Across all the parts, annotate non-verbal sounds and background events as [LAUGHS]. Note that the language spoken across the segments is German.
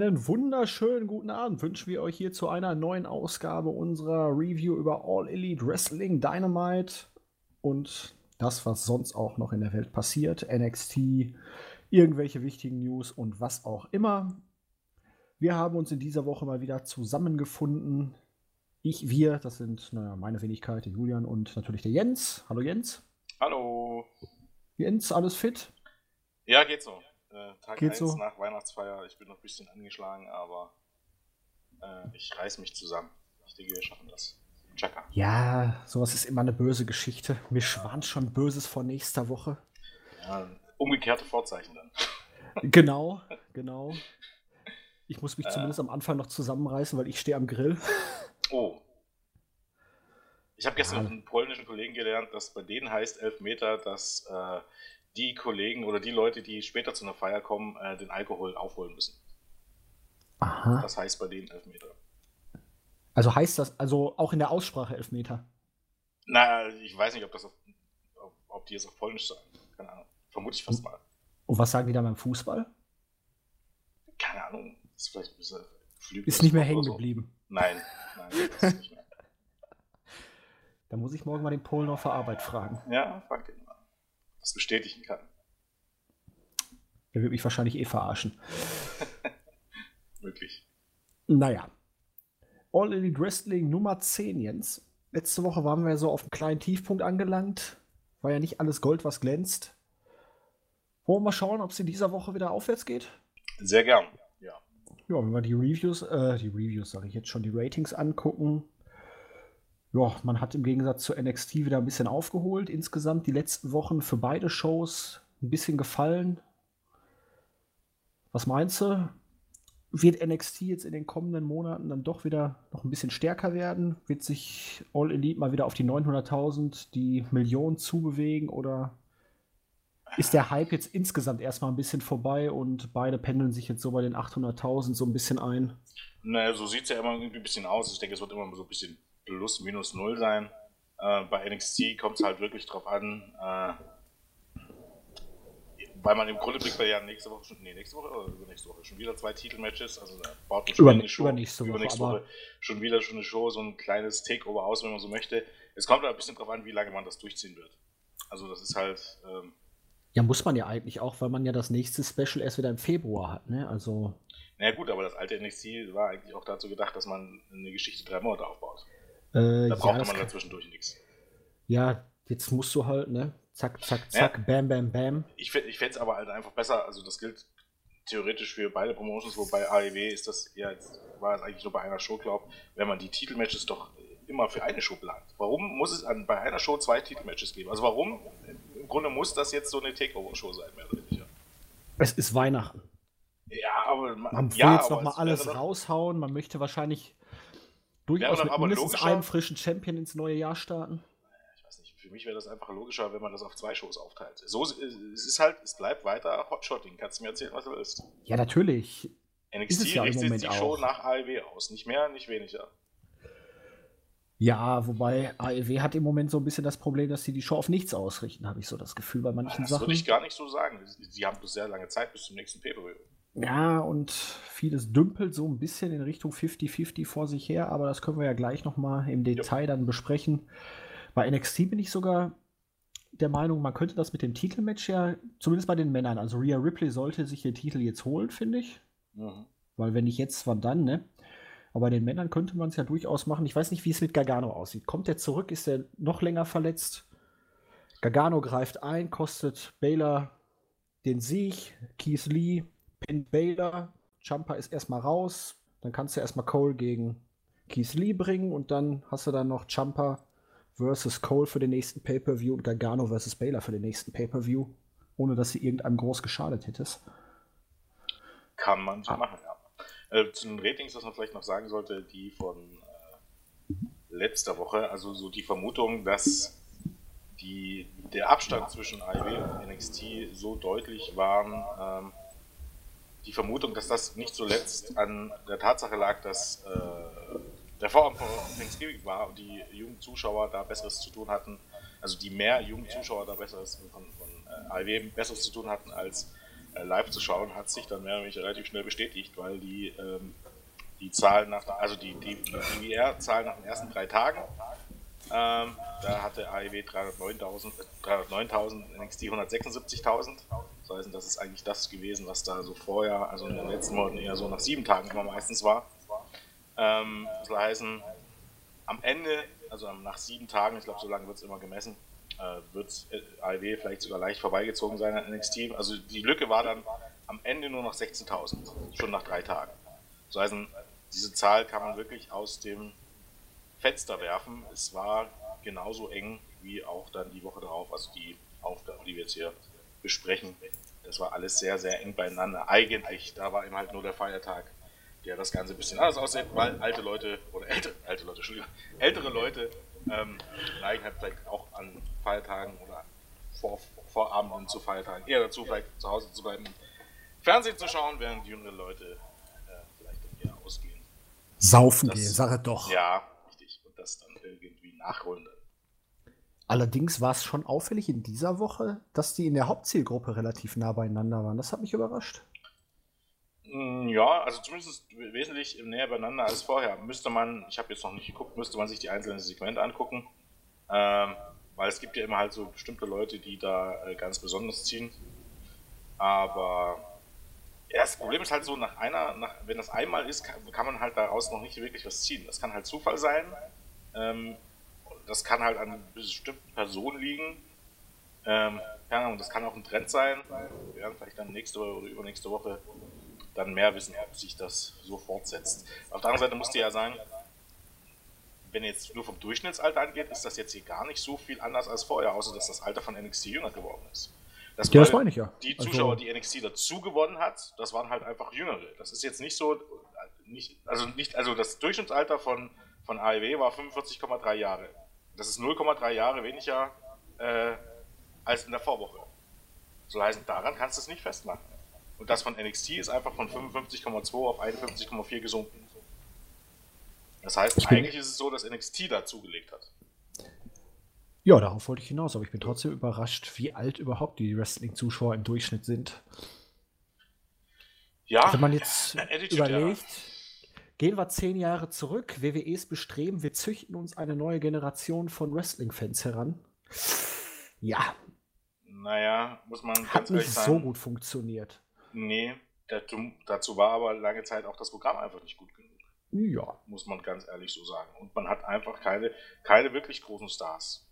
Einen wunderschönen guten Abend wünschen wir euch hier zu einer neuen Ausgabe unserer Review über All Elite Wrestling Dynamite und das, was sonst auch noch in der Welt passiert, NXT, irgendwelche wichtigen News und was auch immer. Wir haben uns in dieser Woche mal wieder zusammengefunden. Ich, wir, das sind naja, meine Wenigkeit, der Julian und natürlich der Jens. Hallo Jens. Hallo. Jens, alles fit? Ja, geht so. Äh, Tag Geht 1 so? nach Weihnachtsfeier. Ich bin noch ein bisschen angeschlagen, aber äh, ich reiß mich zusammen. Ich denke, wir schaffen das. Chaka. Ja, sowas ist immer eine böse Geschichte. Mir schwant schon Böses vor nächster Woche. Ja, umgekehrte Vorzeichen dann. [LAUGHS] Genau, genau. Ich muss mich Äh. zumindest am Anfang noch zusammenreißen, weil ich stehe am Grill. Oh. Ich habe gestern Ja. einen polnischen Kollegen gelernt, dass bei denen heißt Elfmeter, dass äh, die Kollegen oder die Leute, die später zu einer Feier kommen, äh, den Alkohol aufholen müssen. Aha. Das heißt bei denen Elfmeter. Also heißt das, also auch in der Aussprache Elfmeter. Na, ich weiß nicht, ob das auf, ob, ob die es auf Polnisch sagen. Keine Ahnung. Vermute ich fast mal. Und was sagen die da beim Fußball? Keine Ahnung. Ist vielleicht ein bisschen Ist nicht mehr hängen oder so. geblieben. Nein, nein, das ist nicht mehr. [LAUGHS] Da muss ich morgen mal den Polen auf der Arbeit fragen. Ja, frag ihn Das bestätigen kann. Der wird mich wahrscheinlich eh verarschen. [LAUGHS] Wirklich. Naja. All Elite Wrestling Nummer 10, Jens. Letzte Woche waren wir so auf einem kleinen Tiefpunkt angelangt. War ja nicht alles Gold, was glänzt. Wollen wir mal schauen, ob es in dieser Woche wieder aufwärts geht? Sehr gern. Ja. Ja, wenn wir die Reviews, äh, die Reviews sage ich jetzt schon, die Ratings angucken. Ja, man hat im Gegensatz zu NXT wieder ein bisschen aufgeholt. Insgesamt die letzten Wochen für beide Shows ein bisschen gefallen. Was meinst du? Wird NXT jetzt in den kommenden Monaten dann doch wieder noch ein bisschen stärker werden? Wird sich All Elite mal wieder auf die 900.000, die Millionen zubewegen? Oder ist der Hype jetzt insgesamt erstmal ein bisschen vorbei und beide pendeln sich jetzt so bei den 800.000 so ein bisschen ein? Naja, so sieht es ja immer irgendwie ein bisschen aus. Ich denke, es wird immer so ein bisschen plus, minus null sein. Äh, bei NXT kommt es halt wirklich drauf an, äh, weil man im Grunde man ja nächste Woche schon, nee, nächste Woche oder übernächste Woche schon wieder zwei Titelmatches, also da baut man schon Über- eine Show, übernächste Woche, übernächste Woche schon wieder schon eine Show, so ein kleines Takeover aus, wenn man so möchte. Es kommt halt ein bisschen drauf an, wie lange man das durchziehen wird. Also das ist halt, ähm, Ja, muss man ja eigentlich auch, weil man ja das nächste Special erst wieder im Februar hat, ne? Also, naja gut, aber das alte NXT war eigentlich auch dazu gedacht, dass man eine Geschichte drei Monate aufbaut. Äh, Da ja, brauchte das man kann- dazwischendurch nichts. ja, jetzt musst du halt, ne? Zack, zack, zack, bam, bam, bam. Ich, ich fände es aber halt einfach besser, also das gilt theoretisch für beide Promotions, wobei AEW ist das ja jetzt, war es eigentlich nur bei einer Show, glaube wenn man die Titelmatches doch immer für eine Show plant. Warum muss es an, bei einer Show zwei Titelmatches geben? Also warum, im Grunde muss das jetzt so eine Takeover-Show sein, mehr oder weniger. Es ist Weihnachten. Ja, aber man, Man will ja, jetzt nochmal es alles raushauen. Man möchte wahrscheinlich durchaus doch mit aber mindestens einem frischen Champion ins neue Jahr starten. Ich weiß nicht, für mich wäre das einfach logischer, wenn man das auf zwei Shows aufteilt. So, es ist halt, es bleibt weiter Hotshotting. Kannst du mir erzählen, was du willst? Ja, natürlich. NXT ja im richtet Moment die Show auch. nach AEW aus. Nicht mehr, nicht weniger. Ja, wobei AEW hat im Moment so ein bisschen das Problem, dass sie die Show auf nichts ausrichten, habe ich so das Gefühl bei manchen Das Sachen. würde ich gar nicht so sagen. Sie haben bloß sehr lange Zeit bis zum nächsten Pay-Per-View. Ja, und vieles dümpelt so ein bisschen in Richtung 50-50 vor sich her, aber das können wir ja gleich nochmal im Detail dann besprechen. Bei NXT bin ich sogar der Meinung, man könnte das mit dem Titelmatch ja, zumindest bei den Männern, also Rhea Ripley sollte sich den Titel jetzt holen, finde ich. Mhm. Weil wenn nicht jetzt, wann dann, ne? Aber bei den Männern könnte man es ja durchaus machen. Ich weiß nicht, wie es mit Gargano aussieht. Kommt er zurück? Ist er noch länger verletzt? Gargano greift ein, kostet Baylor den Sieg. Keith Lee pinnt Baylor. Champa ist erstmal raus. Dann kannst du erstmal Cole gegen Keith Lee bringen und dann hast du dann noch Champa versus Cole für den nächsten Pay-Per-View und Gargano versus Baylor für den nächsten Pay-Per-View, ohne dass sie irgendeinem groß geschadet hättest. Kann man so Ah. machen, ja. Äh, zu den Ratings, was man vielleicht noch sagen sollte, die von äh, letzter Woche, also so die Vermutung, dass die, der Abstand zwischen AEW und NXT so deutlich waren, ähm, die Vermutung, dass das nicht zuletzt an der Tatsache lag, dass äh, der Vorabend von Thanksgiving war und die jungen Zuschauer da Besseres zu tun hatten, also die mehr jungen Zuschauer da Besseres von, von äh, AEW Besseres zu tun hatten als äh, live zu schauen, hat sich dann mehr oder weniger relativ schnell bestätigt, weil die, ähm, die Zahlen nach, also die, die DVR-Zahlen nach den ersten drei Tagen, ähm, da hatte AEW 309.000, 309.000, NXT 176.000. Das heißt, das ist eigentlich das gewesen, was da so vorher, also in den letzten Monaten eher so nach sieben Tagen immer meistens war. Ähm, das heißt, am Ende, also nach sieben Tagen, ich glaube, so lange wird es immer gemessen, äh, wird AEW vielleicht sogar leicht vorbeigezogen sein an NXT. Also die Lücke war dann am Ende nur noch 16.000, schon nach drei Tagen. Das heißt, diese Zahl kann man wirklich aus dem Fenster werfen. Es war genauso eng wie auch dann die Woche darauf, also die Aufgabe, die wir jetzt hier besprechen. Das war alles sehr, sehr eng beieinander. Eigentlich, da war eben halt nur der Feiertag, der das Ganze ein bisschen anders aussieht, weil alte Leute, oder ältere, alte Leute, Entschuldigung, ältere Leute ähm, neigen halt vielleicht auch an Feiertagen oder vor, Vorabenden zu Feiertagen eher dazu, vielleicht zu Hause zu bleiben, Fernsehen zu schauen, während jüngere Leute äh, vielleicht eher ausgehen. Saufen das, gehen, sag doch. Ja, nachholen. Allerdings war es schon auffällig in dieser Woche, dass die in der Hauptzielgruppe relativ nah beieinander waren. Das hat mich überrascht. Mm, ja, also zumindest wesentlich näher beieinander als vorher. Müsste man, ich habe jetzt noch nicht geguckt, müsste man sich die einzelnen Segmente angucken. Ähm, weil es gibt ja immer halt so bestimmte Leute, die da äh, ganz besonders ziehen. Aber ja, das Problem ist halt so, nach einer, nach, wenn das einmal ist, kann, kann, man halt daraus noch nicht wirklich was ziehen. Das kann halt Zufall sein, ähm, das kann halt an bestimmten Personen liegen. Ähm, keine Ahnung, das kann auch ein Trend sein. Wir werden vielleicht dann nächste Woche oder übernächste Woche dann mehr wissen, ob sich das so fortsetzt. Auf der anderen Seite musst du ja sagen, wenn jetzt nur vom Durchschnittsalter angeht, ist das jetzt hier gar nicht so viel anders als vorher, außer dass das Alter von NXT jünger geworden ist. Das, ja, das meine ich ja. Die also Zuschauer, also, die NXT dazu gewonnen hat, das waren halt einfach jüngere. Das ist jetzt nicht so, nicht, also nicht, also das Durchschnittsalter von von AEW war 45,3 Jahre. Das ist 0,3 Jahre weniger äh, als in der Vorwoche. So heißt, daran kannst du es nicht festmachen. Und das von NXT ist einfach von 55,2 auf 51,4 gesunken. Das heißt, eigentlich ist es so, dass NXT dazugelegt hat. Ja, darauf wollte ich hinaus, aber ich bin trotzdem überrascht, wie alt überhaupt die Wrestling-Zuschauer im Durchschnitt sind. Ja, wenn man jetzt [LAUGHS] überlegt, Gehen wir zehn Jahre zurück. WWEs Bestreben, wir züchten uns eine neue Generation von Wrestling-Fans heran. Ja. Naja, muss man Hat nicht so gut funktioniert. Nee, dazu war aber lange Zeit auch das Programm einfach nicht gut genug. Ja. Muss man ganz ehrlich so sagen. Und man hat einfach keine, keine wirklich großen Stars.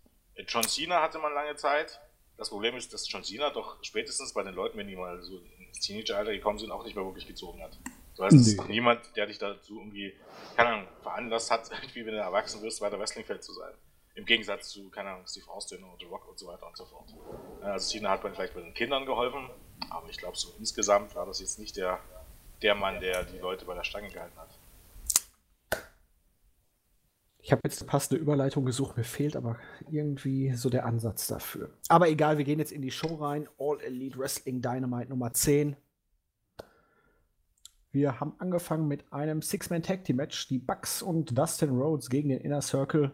John Cena hatte man lange Zeit. Das Problem ist, dass John Cena doch spätestens bei den Leuten, wenn die mal so ins Teenageralter gekommen sind, auch nicht mehr wirklich gezogen hat. Du hast nee. niemand, der dich dazu irgendwie, keine Ahnung, veranlasst hat, [LAUGHS] irgendwie, wenn du erwachsen wirst, weiter Wrestling-Feld zu sein. Im Gegensatz zu, keine Ahnung, Steve Austin oder The Rock und so weiter und so fort. Also Cena hat vielleicht bei den Kindern geholfen, aber ich glaube, so insgesamt war das jetzt nicht der, der Mann, der die Leute bei der Stange gehalten hat. Ich habe jetzt eine passende Überleitung gesucht, mir fehlt aber irgendwie so der Ansatz dafür. Aber egal, wir gehen jetzt in die Show rein. All Elite Wrestling Dynamite Nummer 10. Wir haben angefangen mit einem Six-Man Tag Team Match. Die Bucks und Dustin Rhodes gegen den Inner Circle.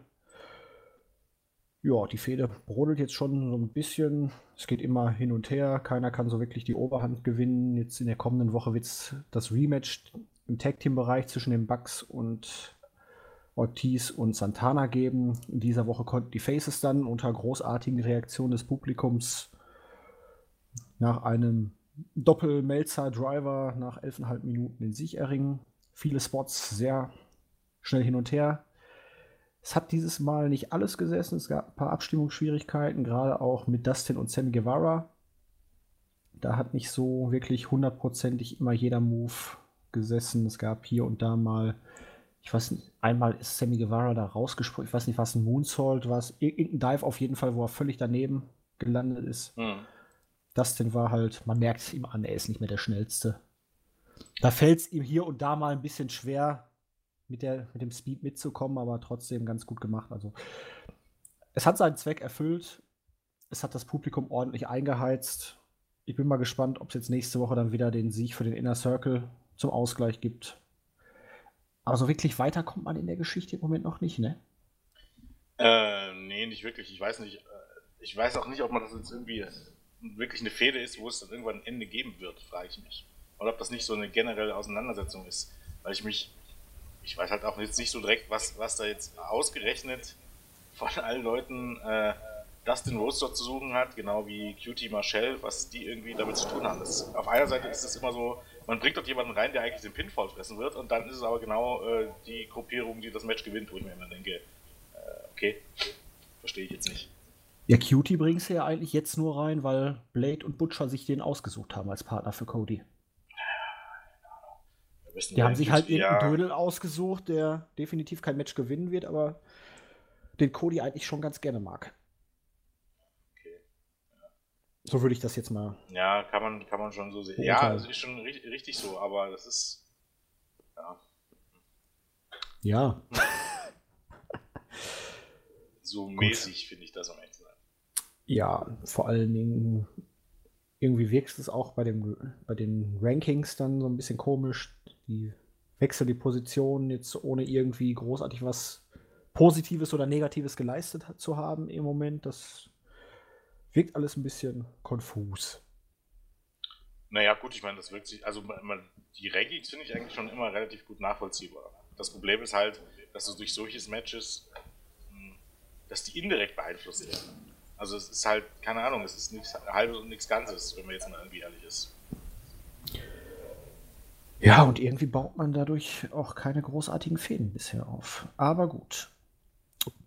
Ja, die Fehde brodelt jetzt schon so ein bisschen. Es geht immer hin und her. Keiner kann so wirklich die Oberhand gewinnen. Jetzt in der kommenden Woche wird es das Rematch im Tag Team Bereich zwischen den Bucks und Ortiz und Santana geben. In dieser Woche konnten die Faces dann unter großartigen Reaktionen des Publikums nach einem Doppel-Melzer-Driver nach 11,5 Minuten den Sieg erringen. Viele Spots sehr schnell hin und her. Es hat dieses Mal nicht alles gesessen. Es gab ein paar Abstimmungsschwierigkeiten, gerade auch mit Dustin und Sammy Guevara. Da hat nicht so wirklich hundertprozentig immer jeder Move gesessen. Es gab hier und da mal, ich weiß nicht, einmal ist Sammy Guevara da rausgesprungen. Ich weiß nicht, was ein Moonsault war. Irgendein Dive auf jeden Fall, wo er völlig daneben gelandet ist. Hm. Dustin war halt, man merkt es ihm an, er ist nicht mehr der Schnellste. Da fällt es ihm hier und da mal ein bisschen schwer, mit, der, mit dem Speed mitzukommen, aber trotzdem ganz gut gemacht. Also, es hat seinen Zweck erfüllt. Es hat das Publikum ordentlich eingeheizt. Ich bin mal gespannt, ob es jetzt nächste Woche dann wieder den Sieg für den Inner Circle zum Ausgleich gibt. Aber so wirklich weiter kommt man in der Geschichte im Moment noch nicht, ne? Äh, nee, nicht wirklich. Ich weiß nicht. Äh, ich weiß auch nicht, ob man das jetzt irgendwie wirklich eine Fehde ist, wo es dann irgendwann ein Ende geben wird, frage ich mich. Oder ob das nicht so eine generelle Auseinandersetzung ist. Weil ich mich, ich weiß halt auch jetzt nicht so direkt, was, was da jetzt ausgerechnet von allen Leuten äh, Dustin Rose dort zu suchen hat, genau wie Cutie Marshall, was die irgendwie damit zu tun haben. Das, auf einer Seite ist es immer so, man bringt dort jemanden rein, der eigentlich den Pinfall fressen wird, und dann ist es aber genau äh, die Gruppierung, die das Match gewinnt, wo ich mir immer denke, äh, okay, verstehe ich jetzt nicht. Ja, Cutie bringst du ja eigentlich jetzt nur rein, weil Blade und Butcher sich den ausgesucht haben als Partner für Cody. Die haben sich halt irgendeinen ja. Dödel ausgesucht, der definitiv kein Match gewinnen wird, aber den Cody eigentlich schon ganz gerne mag. So würde ich das jetzt mal. Ja, kann man, kann man schon so sehen. Ja, das ist schon richtig, richtig so, aber das ist. Ja. Ja. [LAUGHS] so mäßig finde ich das am Ende. Ja, vor allen Dingen. Irgendwie wirkt es auch bei, dem, bei den Rankings dann so ein bisschen komisch. Die wechseln die Position jetzt ohne irgendwie großartig was Positives oder Negatives geleistet zu haben im Moment. Das wirkt alles ein bisschen konfus. Naja, gut, ich meine, das wirkt sich, also man, die Rankings finde ich eigentlich schon immer relativ gut nachvollziehbar. Das Problem ist halt, dass du durch solches Matches, hm, dass die indirekt beeinflusst werden. Also es ist halt, keine Ahnung, es ist nichts halbes und nichts Ganzes, wenn man jetzt mal irgendwie ehrlich ist. Ja, und irgendwie baut man dadurch auch keine großartigen Fäden bisher auf. Aber gut.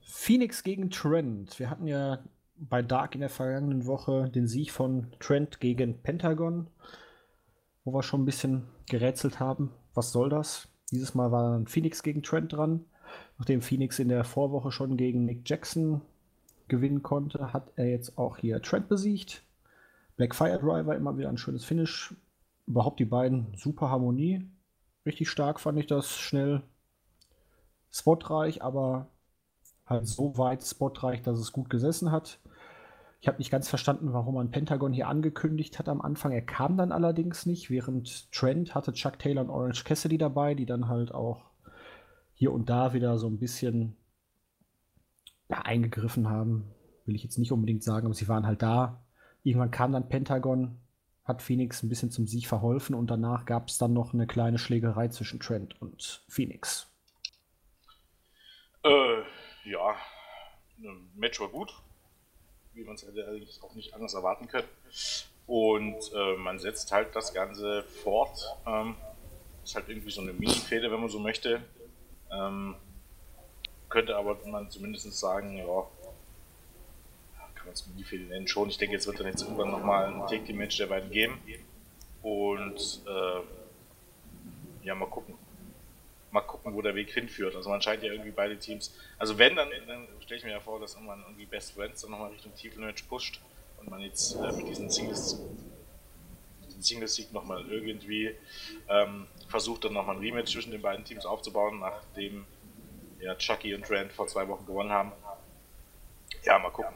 Phoenix gegen Trent. Wir hatten ja bei Dark in der vergangenen Woche den Sieg von Trent gegen Pentagon, wo wir schon ein bisschen gerätselt haben, was soll das? Dieses Mal war Phoenix gegen Trent dran. Nachdem Phoenix in der Vorwoche schon gegen Nick Jackson gewinnen konnte, hat er jetzt auch hier Trent besiegt. Black Fire Driver immer wieder ein schönes Finish. Überhaupt die beiden super Harmonie. Richtig stark fand ich das schnell spotreich, aber halt so weit spotreich, dass es gut gesessen hat. Ich habe nicht ganz verstanden, warum man Pentagon hier angekündigt hat am Anfang. Er kam dann allerdings nicht, während Trent hatte Chuck Taylor und Orange Cassidy dabei, die dann halt auch hier und da wieder so ein bisschen ja, eingegriffen haben. Will ich jetzt nicht unbedingt sagen, aber sie waren halt da. Irgendwann kam dann Pentagon, hat Phoenix ein bisschen zum Sieg verholfen und danach gab es dann noch eine kleine Schlägerei zwischen Trent und Phoenix. Äh, ja, Match war gut, wie man es eigentlich auch nicht anders erwarten können. Und äh, man setzt halt das Ganze fort. Ähm, ist halt irgendwie so eine Mini-Fehde, wenn man so möchte. Ähm, könnte aber man zumindest sagen, ja, kann man es Mini-Fehde nennen schon. Ich denke, jetzt wird dann jetzt irgendwann nochmal ein Take-Team-Match der beiden geben. Und äh, ja, mal gucken mal gucken, wo der Weg hinführt. Also man scheint ja irgendwie beide Teams. Also wenn, dann, dann stelle ich mir ja vor, dass man irgendwie Best Friends dann nochmal Richtung Titelmatch pusht und man jetzt äh, mit diesen Singles Singles-Sieg nochmal irgendwie ähm, versucht, dann nochmal ein Rematch zwischen den beiden Teams aufzubauen, nachdem ja, Chucky und Trent vor zwei Wochen gewonnen haben. Ja, mal gucken.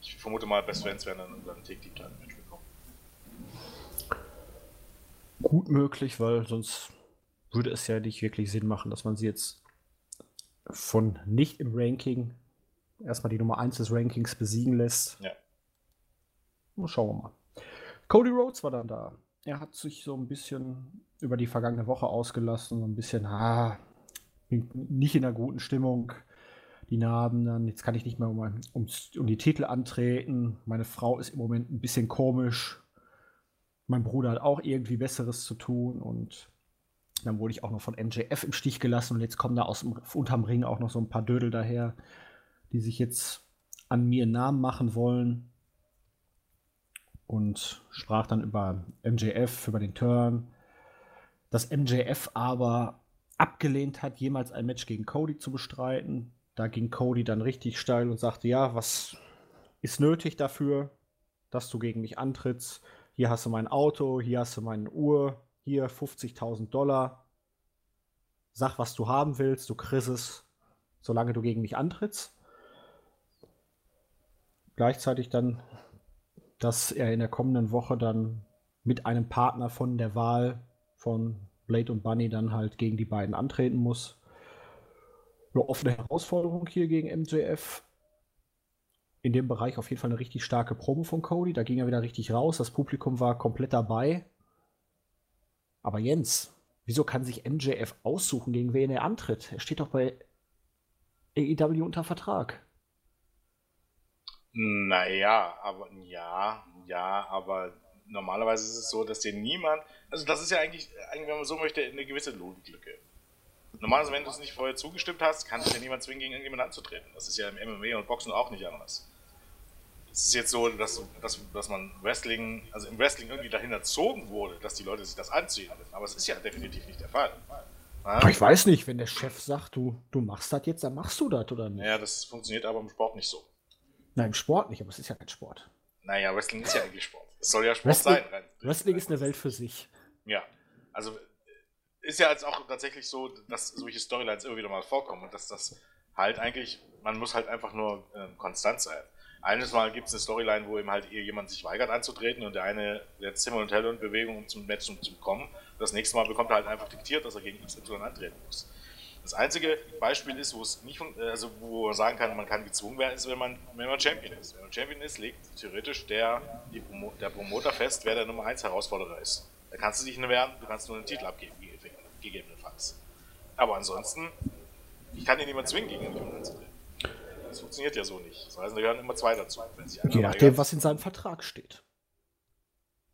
Ich vermute mal, Best Friends werden dann unser Take-Team-Match bekommen. Gut möglich, weil sonst würde es ja nicht wirklich Sinn machen, dass man sie jetzt von nicht im Ranking erstmal die Nummer 1 des Rankings besiegen lässt. Ja. Schauen wir mal. Cody Rhodes war dann da. Er hat sich so ein bisschen über die vergangene Woche ausgelassen, so ein bisschen, ah, nicht in einer guten Stimmung. Die Narben dann, jetzt kann ich nicht mehr um, um, um die Titel antreten. Meine Frau ist im Moment ein bisschen komisch. Mein Bruder hat auch irgendwie Besseres zu tun und dann wurde ich auch noch von NJF im Stich gelassen und jetzt kommen da aus dem, unterm Ring auch noch so ein paar Dödel daher, die sich jetzt an mir Namen machen wollen. Und sprach dann über MJF, über den Turn. Dass MJF aber abgelehnt hat, jemals ein Match gegen Cody zu bestreiten. Da ging Cody dann richtig steil und sagte, ja, was ist nötig dafür, dass du gegen mich antrittst? Hier hast du mein Auto, hier hast du meine Uhr, hier 50.000 Dollar, sag, was du haben willst, du kriegst es, solange du gegen mich antrittst. Gleichzeitig dann, dass er in der kommenden Woche dann mit einem Partner von der Wahl von Blade und Bunny dann halt gegen die beiden antreten muss. Eine offene Herausforderung hier gegen MJF. in dem Bereich auf jeden Fall eine richtig starke Promo von Cody. Da ging er wieder richtig raus. Das Publikum war komplett dabei. Aber Jens, wieso kann sich MJF aussuchen, gegen wen er antritt? Er steht doch bei AEW unter Vertrag. Naja, aber ja, ja, aber normalerweise ist es so, dass dir niemand, also das ist ja eigentlich, eigentlich wenn man so möchte, eine gewisse Logiklücke. Normalerweise, wenn du es nicht vorher zugestimmt hast, kann sich ja niemand zwingen, gegen irgendjemanden anzutreten. Das ist ja im MMA und Boxen auch nicht anders. Es ist jetzt so, dass, dass, dass man Wrestling, also im Wrestling irgendwie dahin erzogen wurde, dass die Leute sich das anziehen. Aber es ist ja definitiv nicht der Fall. Ja? Ich weiß nicht, wenn der Chef sagt, du, du machst das jetzt, dann machst du das oder nicht. Ja, das funktioniert aber im Sport nicht so. Nein, im Sport nicht, aber es ist ja kein Sport. Naja, Wrestling ist ja eigentlich Sport. Es soll ja Sport Wrestling, sein. Rein, Wrestling ist eine Welt für sich. Ja, also ist ja jetzt auch tatsächlich so, dass solche Storylines immer wieder mal vorkommen und dass das halt eigentlich, man muss halt einfach nur äh, konstant sein. Eines Mal gibt es eine Storyline, wo eben halt jemand sich weigert anzutreten und der eine setzt Zimmer und Helle und Bewegung, um zum Match zu kommen. Das nächste Mal bekommt er halt einfach diktiert, dass er gegen XY antreten muss. Das einzige Beispiel ist, wo es nicht, also wo man sagen kann, man kann gezwungen werden, ist, wenn man, wenn man Champion ist. Wenn man Champion ist, legt theoretisch der, Promo, der Promoter fest, wer der Nummer 1 Herausforderer ist. Da kannst du dich nicht wehren, du kannst nur einen Titel abgeben, gegebenenfalls. Aber ansonsten, ich kann ihn niemand zwingen, gegen jemanden anzutreten. Das funktioniert ja so nicht. Das heißt, da gehören immer zwei dazu. Je nachdem, was in seinem Vertrag steht.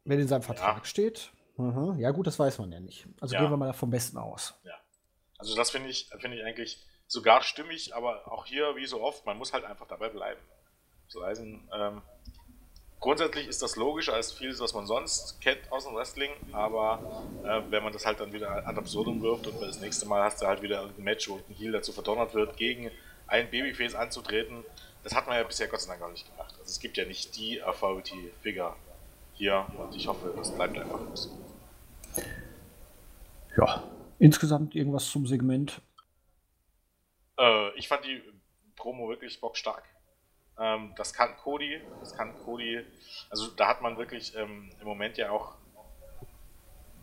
Wenn in seinem Vertrag ja. steht, aha, ja gut, das weiß man ja nicht. Also ja. gehen wir mal vom Besten aus. Ja. Also das finde ich, finde ich eigentlich sogar stimmig, aber auch hier, wie so oft, man muss halt einfach dabei bleiben. So heißt, ähm, grundsätzlich ist das logischer als vieles, was man sonst kennt aus dem Wrestling, aber äh, wenn man das halt dann wieder ad absurdum wirft und das nächste Mal hast du halt wieder ein Match, wo ein Heel dazu verdonnert wird, gegen ein Babyface anzutreten, das hat man ja bisher Gott sei Dank gar nicht gemacht. Also es gibt ja nicht die Authority-Figure hier und ich hoffe, das bleibt einfach so. Ja, insgesamt irgendwas zum Segment? Äh, ich fand die Promo wirklich bockstark. Ähm, das kann Cody, das kann Cody, also da hat man wirklich ähm, im Moment ja auch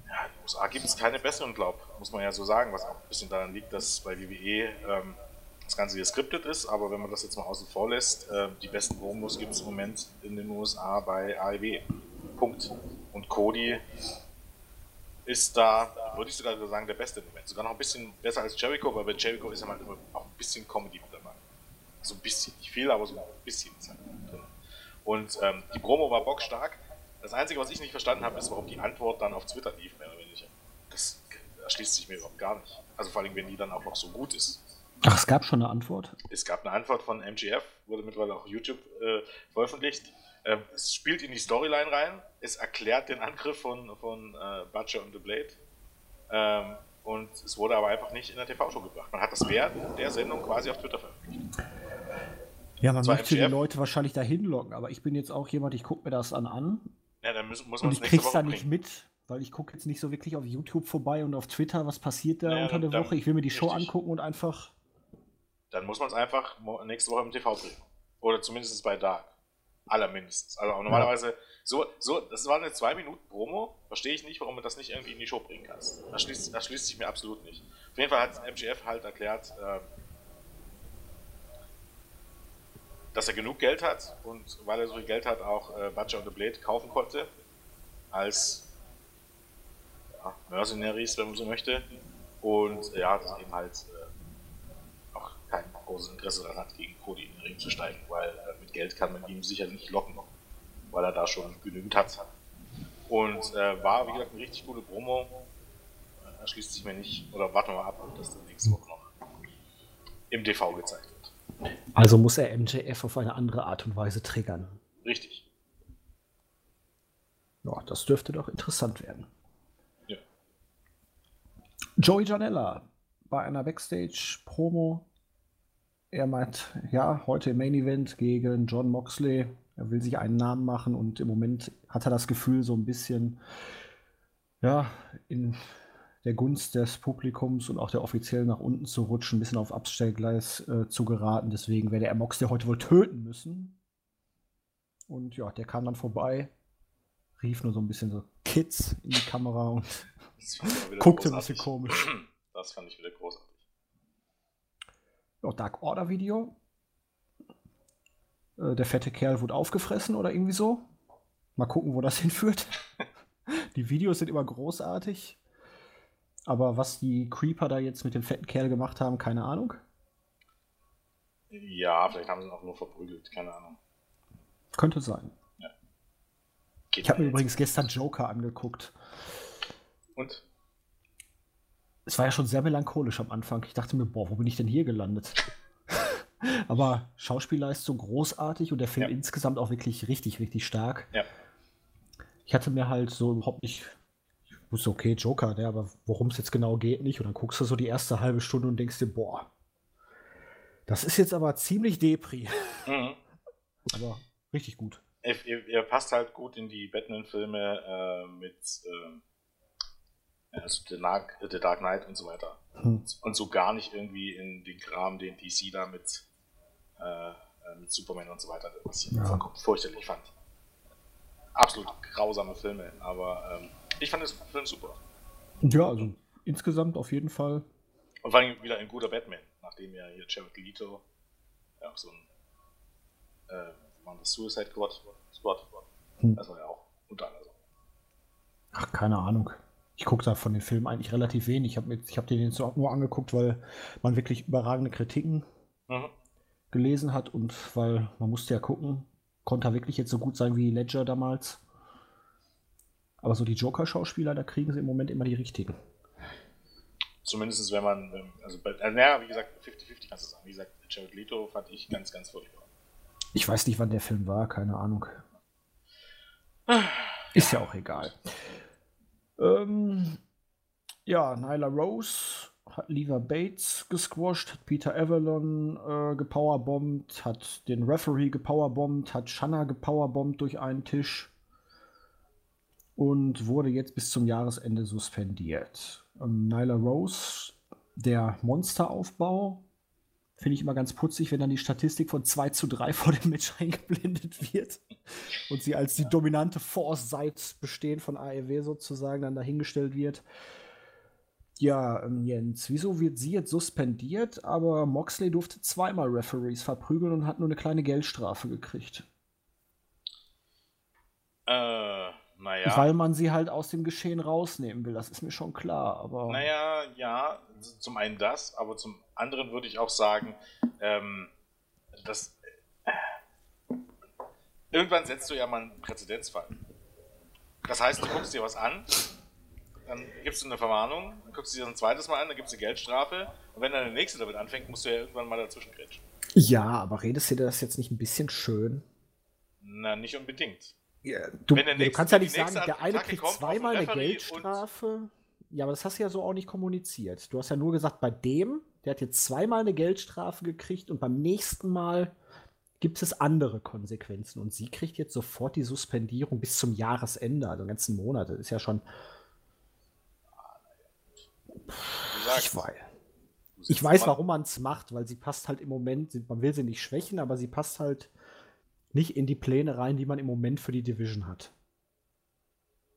ja, in den USA gibt es keine besseren, glaub, muss man ja so sagen, was auch ein bisschen daran liegt, dass bei WWE ähm, das Ganze geskriptet ist, aber wenn man das jetzt mal außen vor lässt, äh, die besten Promos gibt es im Moment in den USA bei AEW. Punkt. Und Cody ist da, würde ich sogar sagen, der beste im Moment. Sogar noch ein bisschen besser als Jericho, weil bei Jericho ist ja mal immer auch ein bisschen Comedy mit dabei. So ein bisschen, nicht viel, aber so ein bisschen ist halt drin. Und ähm, die Promo war bockstark. Das Einzige, was ich nicht verstanden habe, ist, warum die Antwort dann auf Twitter lief, mehr oder weniger. Das erschließt sich mir überhaupt gar nicht. Also vor allem, wenn die dann auch noch so gut ist. Ach, es gab schon eine Antwort? Es gab eine Antwort von MGF, wurde mittlerweile auch YouTube äh, veröffentlicht. Ähm, es spielt in die Storyline rein, es erklärt den Angriff von, von äh, Butcher und The Blade. Ähm, und es wurde aber einfach nicht in der TV-Show gebracht. Man hat das während der Sendung quasi auf Twitter veröffentlicht. Ja, man möchte MGF. die Leute wahrscheinlich dahin locken, aber ich bin jetzt auch jemand, ich gucke mir das an an. Ja, dann muss, muss und ich krieg's da nicht mit, weil ich gucke jetzt nicht so wirklich auf YouTube vorbei und auf Twitter, was passiert da naja, unter der Woche. Ich will mir die Show angucken und einfach dann muss man es einfach nächste Woche im TV bringen. Oder zumindest bei Dark. Allermindestens. Also normalerweise, so, so, das war eine 2 Minuten Promo, verstehe ich nicht, warum man das nicht irgendwie in die Show bringen kann. Das schließt, das schließt sich mir absolut nicht. Auf jeden Fall hat MGF halt erklärt, äh, dass er genug Geld hat und weil er so viel Geld hat, auch äh, Butcher und The Blade kaufen konnte. Als ja, Mercenaries, wenn man so möchte. Und ja, das eben halt äh, kein großes Interesse daran hat, gegen Cody in den Ring zu steigen, weil äh, mit Geld kann man ihn sicher nicht locken, weil er da schon genügend hat. Und äh, war, wie gesagt, eine richtig gute Promo. Äh, erschließt sich mir nicht, oder warten wir mal ab, ob das dann nächste Woche noch im TV gezeigt wird. Also muss er MJF auf eine andere Art und Weise triggern. Richtig. Ja, das dürfte doch interessant werden. Ja. Joey Janella bei einer Backstage-Promo er meint, ja, heute im Main Event gegen John Moxley. Er will sich einen Namen machen und im Moment hat er das Gefühl, so ein bisschen, ja, in der Gunst des Publikums und auch der Offiziellen nach unten zu rutschen, ein bisschen auf Abstellgleis äh, zu geraten. Deswegen werde er Moxley heute wohl töten müssen. Und ja, der kam dann vorbei, rief nur so ein bisschen so Kids in die Kamera und guckte ein bisschen komisch. Das fand ich wieder großartig ja, Dark Order Video. Äh, der fette Kerl wurde aufgefressen oder irgendwie so. Mal gucken, wo das [LAUGHS] hinführt. die Videos sind immer großartig. Aber was die Creeper da jetzt mit dem fetten Kerl gemacht haben, keine Ahnung. Ja, vielleicht haben sie ihn auch nur verprügelt, keine Ahnung. Könnte sein. Ja. ich habe mir übrigens gestern Joker angeguckt. Und? Es war ja schon sehr melancholisch am Anfang. Ich dachte mir, boah, wo bin ich denn hier gelandet? [LAUGHS] Aber Schauspielleistung großartig und der Film ja. insgesamt auch wirklich richtig, richtig stark. Ja. Ich hatte mir halt so überhaupt nicht wusste, okay, Joker, der, aber worum es jetzt genau geht, nicht. Und dann guckst du so die erste halbe Stunde und denkst dir, boah, das ist jetzt aber ziemlich Depri. [LAUGHS] Mhm. aber richtig gut. Er, er, passt halt gut in die Batman-Filme äh, mit äh, also The, Dark, The, Dark, Knight und so weiter. Hm. Und so gar nicht irgendwie in den Kram, den DC da mit, äh, äh, mit Superman und so weiter, was ich ja. fürchterlich fand. Absolut grausame Filme, aber ähm, ich fand den Film super. Ja, also insgesamt auf jeden Fall. Und vor allem wieder ein guter Batman, nachdem ja hier Jared Leto ja auch so ein äh, war das Suicide Squad, Squad hm. das war ja auch unter anderem. Ach, keine Ahnung. Ich gucke da von den Filmen eigentlich relativ wenig. Ich habe hab den jetzt auch nur angeguckt, weil man wirklich überragende Kritiken mhm. gelesen hat und weil man musste ja gucken, konnte er wirklich jetzt so gut sein wie Ledger damals. Aber so die Joker-Schauspieler, da kriegen sie im Moment immer die richtigen. Zumindest wenn man, also, bei, also naja, wie gesagt, 50-50 kannst du sagen. Wie gesagt, Jared Leto fand ich ganz, ganz furchtbar. Ich weiß nicht, wann der Film war, keine Ahnung. Ist ja, ja auch egal. Ähm, ja, Nyla Rose hat Lever Bates gesquasht, hat Peter Avalon äh, gepowerbombt, hat den Referee gepowerbombt, hat Shanna gepowerbombt durch einen Tisch und wurde jetzt bis zum Jahresende suspendiert. Ähm, Nyla Rose, der Monsteraufbau, finde ich immer ganz putzig, wenn dann die Statistik von 2 zu 3 [LAUGHS] vor dem Match eingeblendet wird und sie als die dominante Force seit Bestehen von AEW sozusagen dann dahingestellt wird. Ja, ähm, Jens, wieso wird sie jetzt suspendiert, aber Moxley durfte zweimal Referees verprügeln und hat nur eine kleine Geldstrafe gekriegt? Äh, naja. Weil man sie halt aus dem Geschehen rausnehmen will, das ist mir schon klar. Aber naja, ja, zum einen das, aber zum anderen würde ich auch sagen, ähm, dass äh, irgendwann setzt du ja mal einen Präzedenzfall. Das heißt, du guckst dir was an, dann gibst du eine Verwarnung, dann guckst du dir das ein zweites Mal an, dann gibst du Geldstrafe und wenn dann der nächste damit anfängt, musst du ja irgendwann mal dazwischen grätschen. Ja, aber redest du dir das jetzt nicht ein bisschen schön? Na, nicht unbedingt. Ja, du, nächste, du, kannst ja nicht sagen, der eine kriegt zweimal eine Geldstrafe. Ja, aber das hast du ja so auch nicht kommuniziert. Du hast ja nur gesagt, bei dem, der hat jetzt zweimal eine Geldstrafe gekriegt und beim nächsten Mal gibt es andere Konsequenzen. Und sie kriegt jetzt sofort die Suspendierung bis zum Jahresende, also den ganzen Monat. Das ist ja schon. Ich weiß. Ich weiß, warum man es macht, weil sie passt halt im Moment, man will sie nicht schwächen, aber sie passt halt nicht in die Pläne rein, die man im Moment für die Division hat.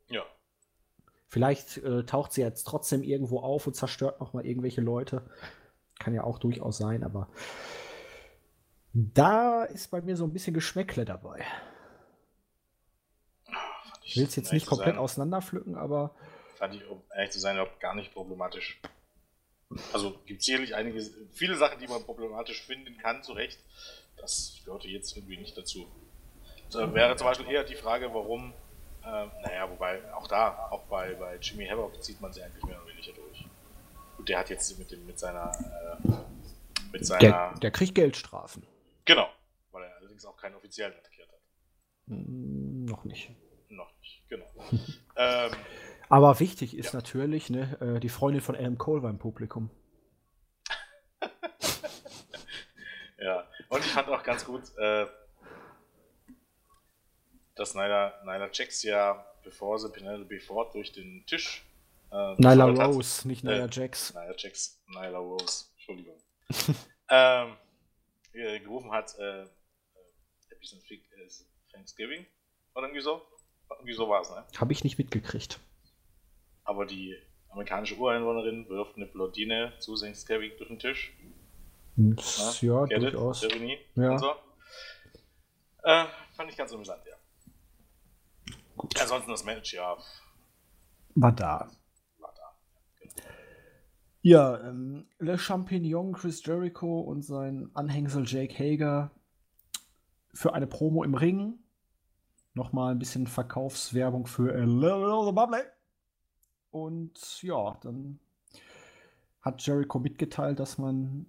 Ja. Vielleicht äh, taucht sie jetzt trotzdem irgendwo auf und zerstört noch mal irgendwelche Leute. Kann ja auch durchaus sein, aber da ist bei mir so ein bisschen Geschmäckle dabei. Ich will es jetzt nicht komplett sein, auseinanderpflücken, aber. Fand ich, um ehrlich zu sein, überhaupt gar nicht problematisch. Also gibt es sicherlich einige, viele Sachen, die man problematisch finden kann, zu Recht das gehörte jetzt irgendwie nicht dazu. Da wäre zum Beispiel eher die Frage, warum, äh, naja, wobei auch da, auch bei, bei Jimmy Havoc zieht man sie eigentlich mehr oder weniger durch. Und der hat jetzt mit, dem, mit seiner. Äh, mit seiner der, der kriegt Geldstrafen. Genau, weil er allerdings auch keinen offiziellen attackiert hat. Hm, noch nicht. Noch nicht, genau. [LAUGHS] ähm, Aber wichtig ist ja. natürlich, ne, äh, die Freundin von Adam Cole war im Publikum. [LAUGHS] ja, und ich fand auch ganz gut, äh, dass Nyla, Nyla Jax ja, bevor sie Penelope Ford durch den Tisch. Äh, Nyla Rose, hat, nicht Nyla äh, Jax. Nyla Jax, Nyla Rose, Entschuldigung. [LAUGHS] ähm, gerufen hat, äh, äh Happy äh, Thanksgiving oder irgendwie so. Irgendwie so war es, ne? Habe ich nicht mitgekriegt. Aber die amerikanische Ureinwohnerin wirft eine Blondine zu Thanksgiving durch den Tisch ja, ja durchaus. Ironie ja. So. Äh, fand ich ganz amüsant, ja. Gut. Ansonsten das Match, ja. War da. War da. Genau. Ja, ähm, Le Champignon, Chris Jericho und sein Anhängsel Jake Hager für eine Promo im Ring. Nochmal ein bisschen Verkaufswerbung für A Little Bubbly. Und ja, dann hat Jericho mitgeteilt, dass man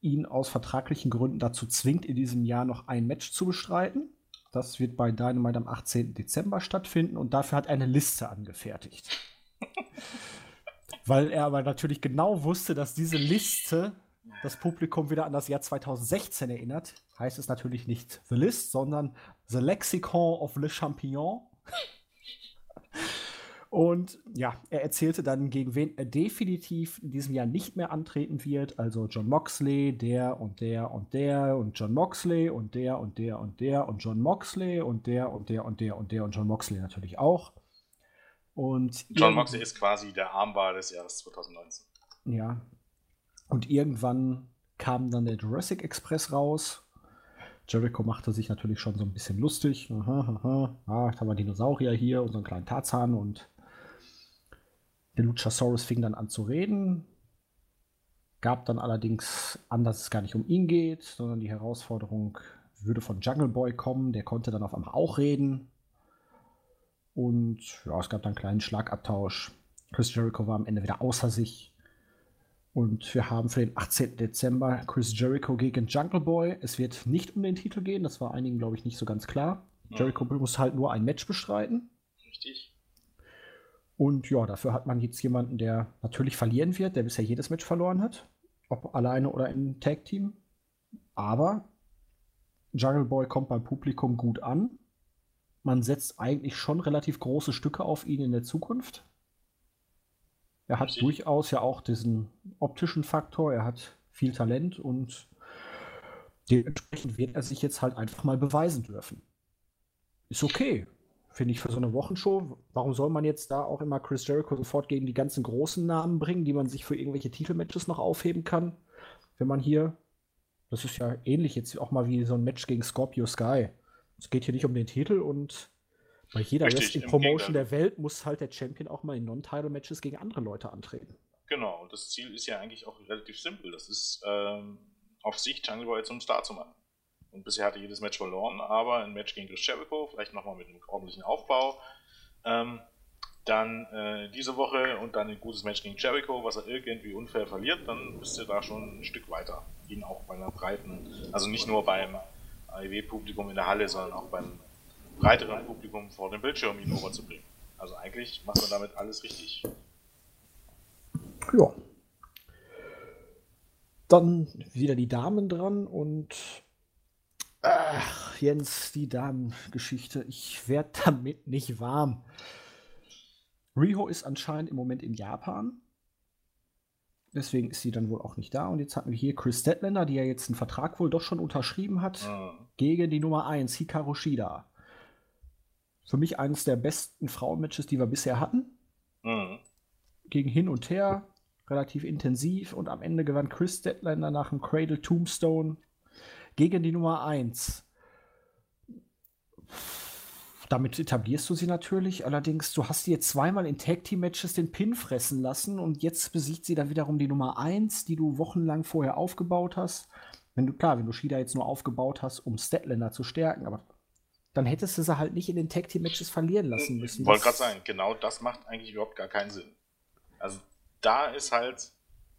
ihn aus vertraglichen Gründen dazu zwingt, in diesem Jahr noch ein Match zu bestreiten. Das wird bei Dynamite am 18. Dezember stattfinden und dafür hat er eine Liste angefertigt. Weil er aber natürlich genau wusste, dass diese Liste das Publikum wieder an das Jahr 2016 erinnert, heißt es natürlich nicht The List, sondern The Lexicon of Le Champignon. Und ja, er erzählte dann, gegen wen er definitiv in diesem Jahr nicht mehr antreten wird. Also John Moxley, der und der und der und John Moxley und der und der und der und John Moxley und der und der und der und der und John Moxley natürlich auch. Und John Moxley ist quasi der Armbar des Jahres 2019. Ja. Und irgendwann kam dann der Jurassic Express raus. Jericho machte sich natürlich schon so ein bisschen lustig. Aha, aha. Ah, da haben wir Dinosaurier hier einen kleinen Tarzan und der Luchasaurus fing dann an zu reden, gab dann allerdings an, dass es gar nicht um ihn geht, sondern die Herausforderung würde von Jungle Boy kommen. Der konnte dann auf einmal auch reden. Und ja, es gab dann einen kleinen Schlagabtausch. Chris Jericho war am Ende wieder außer sich. Und wir haben für den 18. Dezember Chris Jericho gegen Jungle Boy. Es wird nicht um den Titel gehen, das war einigen, glaube ich, nicht so ganz klar. Jericho muss halt nur ein Match bestreiten. Richtig. Und ja, dafür hat man jetzt jemanden, der natürlich verlieren wird, der bisher jedes Match verloren hat. Ob alleine oder im Tag-Team. Aber Jungle Boy kommt beim Publikum gut an. Man setzt eigentlich schon relativ große Stücke auf ihn in der Zukunft. Er hat durchaus ja auch diesen optischen Faktor, er hat viel Talent und dementsprechend wird er sich jetzt halt einfach mal beweisen dürfen. Ist okay finde ich, für so eine Wochenshow. Warum soll man jetzt da auch immer Chris Jericho sofort gegen die ganzen großen Namen bringen, die man sich für irgendwelche Titelmatches noch aufheben kann? Wenn man hier, das ist ja ähnlich jetzt auch mal wie so ein Match gegen Scorpio Sky. Es geht hier nicht um den Titel und bei jeder Wrestling-Promotion der Welt muss halt der Champion auch mal in Non-Title-Matches gegen andere Leute antreten. Genau, und das Ziel ist ja eigentlich auch relativ simpel. Das ist ähm, auf sich Jungle Boy zum Star zu machen. Und bisher hatte jedes Match verloren, aber ein Match gegen Chris Jericho, vielleicht nochmal mit einem ordentlichen Aufbau. Ähm, dann äh, diese Woche und dann ein gutes Match gegen Jericho, was er irgendwie unfair verliert, dann bist du da schon ein Stück weiter. Ihn auch bei einer breiten, also nicht nur beim AEW-Publikum in der Halle, sondern auch beim breiteren Publikum vor dem Bildschirm ihn overzubringen. Also eigentlich macht man damit alles richtig. Ja. Dann wieder die Damen dran und Ach, Jens, die Damengeschichte. Ich werde damit nicht warm. Riho ist anscheinend im Moment in Japan. Deswegen ist sie dann wohl auch nicht da. Und jetzt hatten wir hier Chris Statlander, die ja jetzt einen Vertrag wohl doch schon unterschrieben hat, mhm. gegen die Nummer 1, Hikaru Shida. Für mich eines der besten Frauenmatches, die wir bisher hatten. Mhm. Gegen hin und her, relativ intensiv. Und am Ende gewann Chris Statlander nach einem Cradle Tombstone gegen die Nummer 1. Damit etablierst du sie natürlich. Allerdings, du hast sie jetzt zweimal in Tag Team Matches den Pin fressen lassen und jetzt besiegt sie dann wiederum die Nummer 1, die du wochenlang vorher aufgebaut hast. Wenn du, klar, wenn du Shida jetzt nur aufgebaut hast, um Statlander zu stärken, aber dann hättest du sie halt nicht in den Tag Team Matches verlieren lassen müssen. Ich wollte gerade sagen, genau das macht eigentlich überhaupt gar keinen Sinn. Also da ist halt,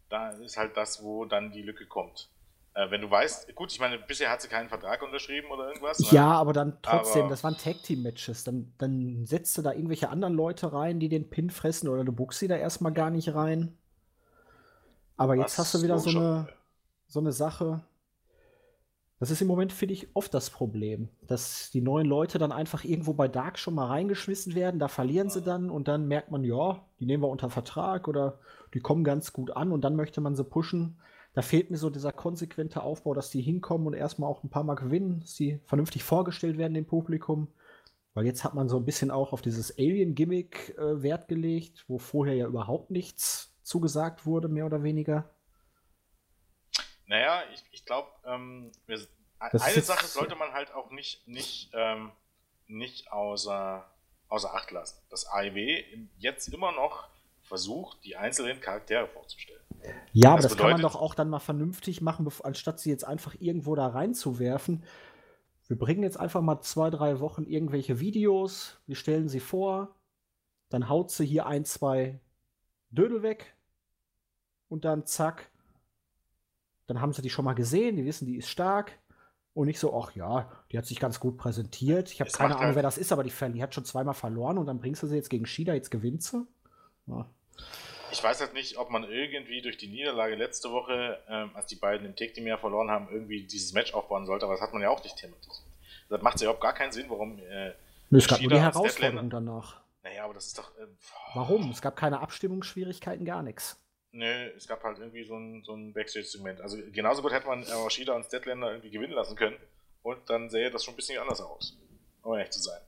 da ist halt das, wo dann die Lücke kommt. Äh, wenn du weißt, gut, ich meine, bisher hat sie keinen Vertrag unterschrieben oder irgendwas. Ne? Ja, aber dann trotzdem, aber das waren Tag-Team-Matches. Dann, dann setzt du da irgendwelche anderen Leute rein, die den Pin fressen oder du buchst sie da erstmal gar nicht rein. Aber jetzt hast du wieder so eine, so eine Sache. Das ist im Moment, finde ich, oft das Problem, dass die neuen Leute dann einfach irgendwo bei Dark schon mal reingeschmissen werden, da verlieren sie dann und dann merkt man, ja, die nehmen wir unter Vertrag oder die kommen ganz gut an und dann möchte man sie pushen da fehlt mir so dieser konsequente Aufbau, dass die hinkommen und erstmal auch ein paar Mal gewinnen, dass die vernünftig vorgestellt werden dem Publikum. Weil jetzt hat man so ein bisschen auch auf dieses Alien-Gimmick äh, Wert gelegt, wo vorher ja überhaupt nichts zugesagt wurde, mehr oder weniger. Naja, ich, ich glaube, ähm, eine Sache sollte man halt auch nicht, nicht, ähm, nicht außer, außer Acht lassen. Das AEW jetzt immer noch versucht, die einzelnen Charaktere vorzustellen. Ja, aber das, das bedeutet, kann man doch auch dann mal vernünftig machen, anstatt sie jetzt einfach irgendwo da reinzuwerfen. Wir bringen jetzt einfach mal zwei, drei Wochen irgendwelche Videos, wir stellen sie vor, dann haut sie hier ein, zwei Dödel weg und dann zack, dann haben sie die schon mal gesehen, die wissen, die ist stark. Und nicht so, ach ja, die hat sich ganz gut präsentiert. Ich habe keine Ahnung, halt wer das ist, aber die, die hat schon zweimal verloren und dann bringst du sie jetzt gegen Shida, jetzt gewinnt sie. Ja. Ich weiß halt nicht, ob man irgendwie durch die Niederlage letzte Woche, ähm, als die beiden im Take Team ja verloren haben, irgendwie dieses Match aufbauen sollte, aber das hat man ja auch nicht thematisiert. Das macht ja überhaupt gar keinen Sinn, warum. Äh, es gab nur die Herausforderung danach. Naja, aber das ist doch. Äh, warum? Es gab keine Abstimmungsschwierigkeiten, gar nichts. Nö, es gab halt irgendwie so ein, so ein Backstage-Segment. Also genauso gut hätte man äh, Shida und Statlander irgendwie gewinnen lassen können. Und dann sähe das schon ein bisschen anders aus. Um ehrlich zu sein.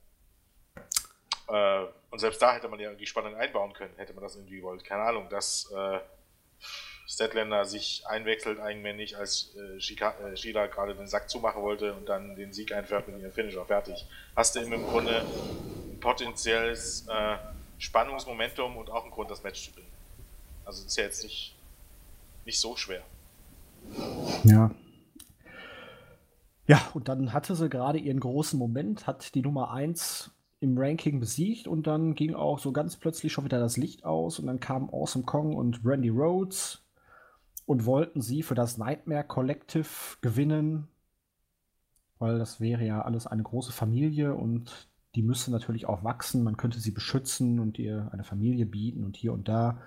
Äh, und selbst da hätte man ja die Spannung einbauen können, hätte man das irgendwie gewollt. Keine Ahnung, dass äh, Statlander sich einwechselt eigenmännlich, als äh, Shika, äh, gerade den Sack zumachen wollte und dann den Sieg einfährt mit ihrem Finisher. Fertig. Hast du im Grunde ein potenzielles äh, Spannungsmomentum und auch einen Grund, das Match zu gewinnen. Also ist ja jetzt nicht, nicht so schwer. Ja. Ja, und dann hatte sie gerade ihren großen Moment, hat die Nummer 1 im Ranking besiegt und dann ging auch so ganz plötzlich schon wieder das Licht aus und dann kamen Awesome Kong und Brandy Rhodes und wollten sie für das Nightmare Collective gewinnen, weil das wäre ja alles eine große Familie und die müsste natürlich auch wachsen. Man könnte sie beschützen und ihr eine Familie bieten und hier und da.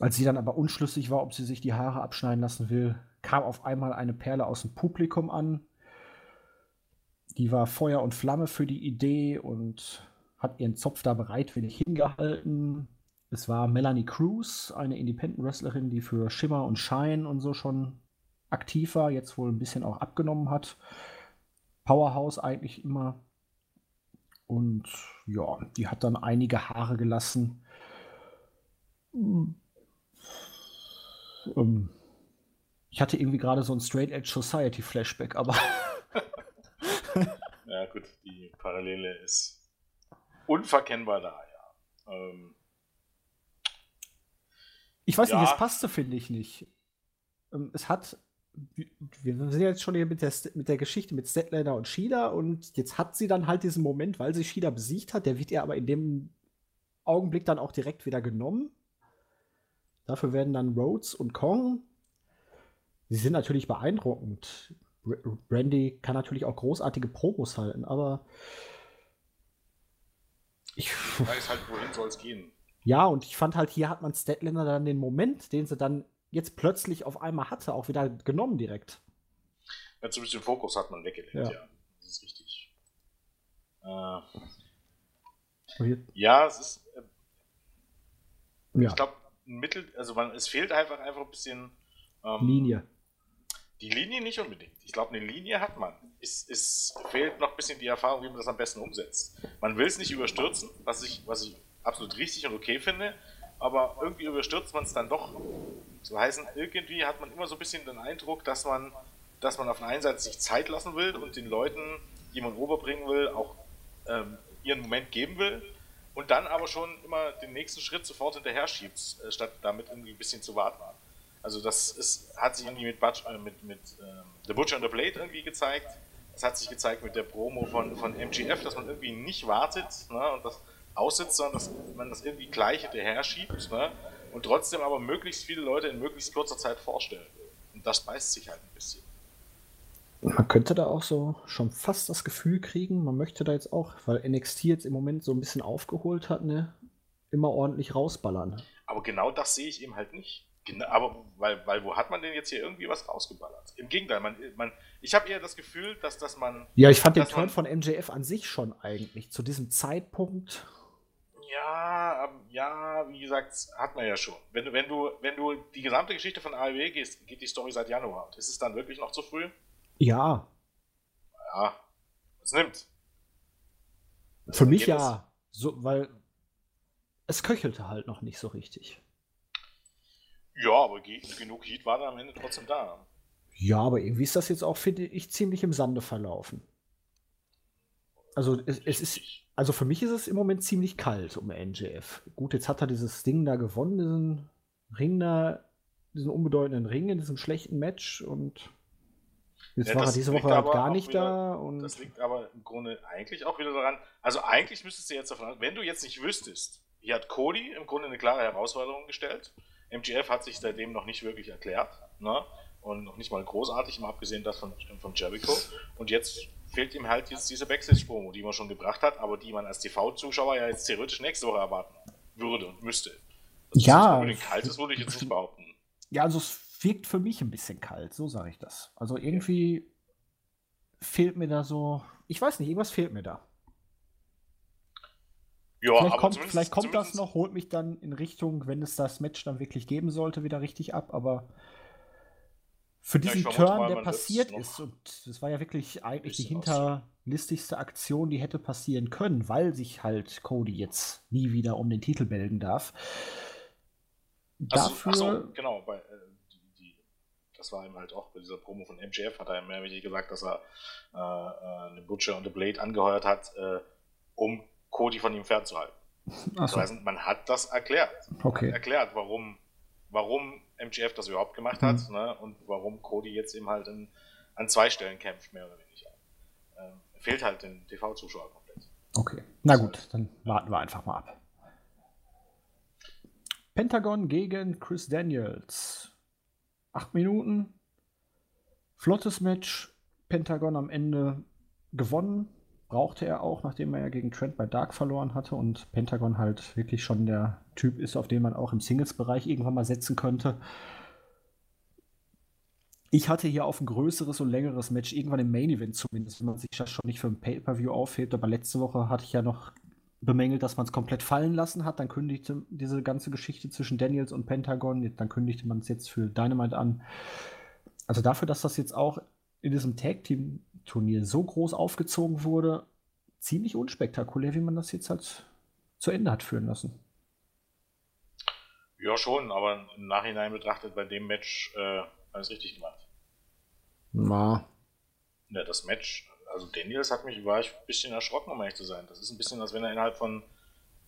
Als sie dann aber unschlüssig war, ob sie sich die Haare abschneiden lassen will, kam auf einmal eine Perle aus dem Publikum an. Die war Feuer und Flamme für die Idee und hat ihren Zopf da bereitwillig hingehalten. Es war Melanie Cruz, eine Independent-Wrestlerin, die für Schimmer und Shine und so schon aktiv war, jetzt wohl ein bisschen auch abgenommen hat. Powerhouse eigentlich immer. Und ja, die hat dann einige Haare gelassen ähm, ich hatte irgendwie gerade so ein Straight Edge Society Flashback, aber. [LAUGHS] ja, gut, die Parallele ist unverkennbar da, ja. Ähm, ich weiß ja. nicht, es passte, finde ich nicht. Ähm, es hat. Wir sind jetzt schon hier mit der, mit der Geschichte mit Statlander und Shida und jetzt hat sie dann halt diesen Moment, weil sie Shida besiegt hat, der wird ihr aber in dem Augenblick dann auch direkt wieder genommen. Dafür werden dann Rhodes und Kong. Sie sind natürlich beeindruckend. Brandy kann natürlich auch großartige Promos halten, aber ich weiß halt, wohin soll es gehen. Ja, und ich fand halt, hier hat man Statlander dann den Moment, den sie dann jetzt plötzlich auf einmal hatte, auch wieder genommen direkt. Ja, zumindest den Fokus hat man weggelegt, ja. ja. Das ist richtig. Äh, ja, es ist. Äh, ja. Ich glaube, Mittel, also man, es fehlt einfach einfach ein bisschen ähm, Linie. Die Linie nicht unbedingt. Ich glaube, eine Linie hat man. Es, es fehlt noch ein bisschen die Erfahrung, wie man das am besten umsetzt. Man will es nicht überstürzen, was ich, was ich absolut richtig und okay finde, aber irgendwie überstürzt man es dann doch. So heißen, irgendwie hat man immer so ein bisschen den Eindruck, dass man, dass man auf der einen Seite sich Zeit lassen will und den Leuten, die man rüberbringen will, auch ähm, ihren Moment geben will und dann aber schon immer den nächsten Schritt sofort hinterher schiebst, äh, statt damit irgendwie ein bisschen zu warten. Also das ist, hat sich irgendwie mit, Butch, äh, mit, mit ähm, The Butcher and the Blade irgendwie gezeigt. Es hat sich gezeigt mit der Promo von, von MGF, dass man irgendwie nicht wartet ne, und das aussitzt, sondern dass man das irgendwie gleich hinterher schiebt ne, und trotzdem aber möglichst viele Leute in möglichst kurzer Zeit vorstellen Und das beißt sich halt ein bisschen. Man könnte da auch so schon fast das Gefühl kriegen, man möchte da jetzt auch, weil NXT jetzt im Moment so ein bisschen aufgeholt hat, ne, immer ordentlich rausballern. Aber genau das sehe ich eben halt nicht. Genau, aber weil, weil wo hat man denn jetzt hier irgendwie was rausgeballert? Im Gegenteil, man, man, ich habe eher das Gefühl, dass, dass man. Ja, ich fand den Turn von MJF an sich schon eigentlich zu diesem Zeitpunkt. Ja, ja, wie gesagt, hat man ja schon. Wenn du, wenn du, wenn du die gesamte Geschichte von AEW gehst, geht die Story seit Januar. Ist es dann wirklich noch zu früh? Ja. Ja, es nimmt. Für mich ja, so, weil es köchelte halt noch nicht so richtig. Ja, aber genug Heat war da am Ende trotzdem da. Ja, aber irgendwie ist das jetzt auch, finde ich, ziemlich im Sande verlaufen. Also es, es ist, also für mich ist es im Moment ziemlich kalt um NJF. Gut, jetzt hat er dieses Ding da gewonnen, diesen Ring da, diesen unbedeutenden Ring in diesem schlechten Match und jetzt ja, war er diese Woche halt gar nicht wieder, da. Und das liegt aber im Grunde eigentlich auch wieder daran, also eigentlich müsstest du jetzt davon, wenn du jetzt nicht wüsstest, hier hat Cody im Grunde eine klare Herausforderung gestellt. MGF hat sich seitdem noch nicht wirklich erklärt. Ne? Und noch nicht mal großartig, mal abgesehen das von, von Jericho. Und jetzt fehlt ihm halt jetzt diese Backstage-Promo, die man schon gebracht hat, aber die man als TV-Zuschauer ja jetzt theoretisch nächste Woche erwarten würde und müsste. Dass ja. Es kalt ist, würde ich jetzt nicht behaupten. Ja, also es wirkt für mich ein bisschen kalt, so sage ich das. Also irgendwie fehlt mir da so, ich weiß nicht, irgendwas fehlt mir da. Ja, vielleicht kommt, vielleicht kommt das noch, holt mich dann in Richtung, wenn es das Match dann wirklich geben sollte, wieder richtig ab, aber für diesen ja, Turn, mal, der passiert ist, und das war ja wirklich eigentlich die hinterlistigste Aktion, die hätte passieren können, weil sich halt Cody jetzt nie wieder um den Titel melden darf. Dafür. Also, so, genau, bei, äh, die, die, das war ihm halt auch bei dieser Promo von MJF, hat er mehr wie gesagt, dass er äh, äh, eine Butcher und The Blade angeheuert hat, äh, um Cody von ihm fernzuhalten. So. Das heißt, man hat das erklärt. Okay. erklärt, warum, warum MGF das überhaupt gemacht hat mhm. ne, und warum Cody jetzt eben halt in, an zwei Stellen kämpft, mehr oder weniger. Ähm, fehlt halt den TV-Zuschauer komplett. Okay, na gut, dann warten wir einfach mal ab. Pentagon gegen Chris Daniels. Acht Minuten. Flottes Match. Pentagon am Ende gewonnen brauchte er auch, nachdem er ja gegen Trent bei Dark verloren hatte und Pentagon halt wirklich schon der Typ ist, auf den man auch im Singles-Bereich irgendwann mal setzen könnte. Ich hatte hier auf ein größeres und längeres Match, irgendwann im Main Event zumindest, wenn man sich das schon nicht für ein Pay-Per-View aufhebt, aber letzte Woche hatte ich ja noch bemängelt, dass man es komplett fallen lassen hat. Dann kündigte diese ganze Geschichte zwischen Daniels und Pentagon, dann kündigte man es jetzt für Dynamite an. Also dafür, dass das jetzt auch in diesem Tag-Team Turnier so groß aufgezogen wurde, ziemlich unspektakulär, wie man das jetzt halt zu Ende hat führen lassen. Ja, schon, aber im Nachhinein betrachtet bei dem Match äh, alles richtig gemacht. Na. Ja, das Match, also Daniels hat mich, war ich ein bisschen erschrocken, um ehrlich zu sein. Das ist ein bisschen, als wenn er innerhalb von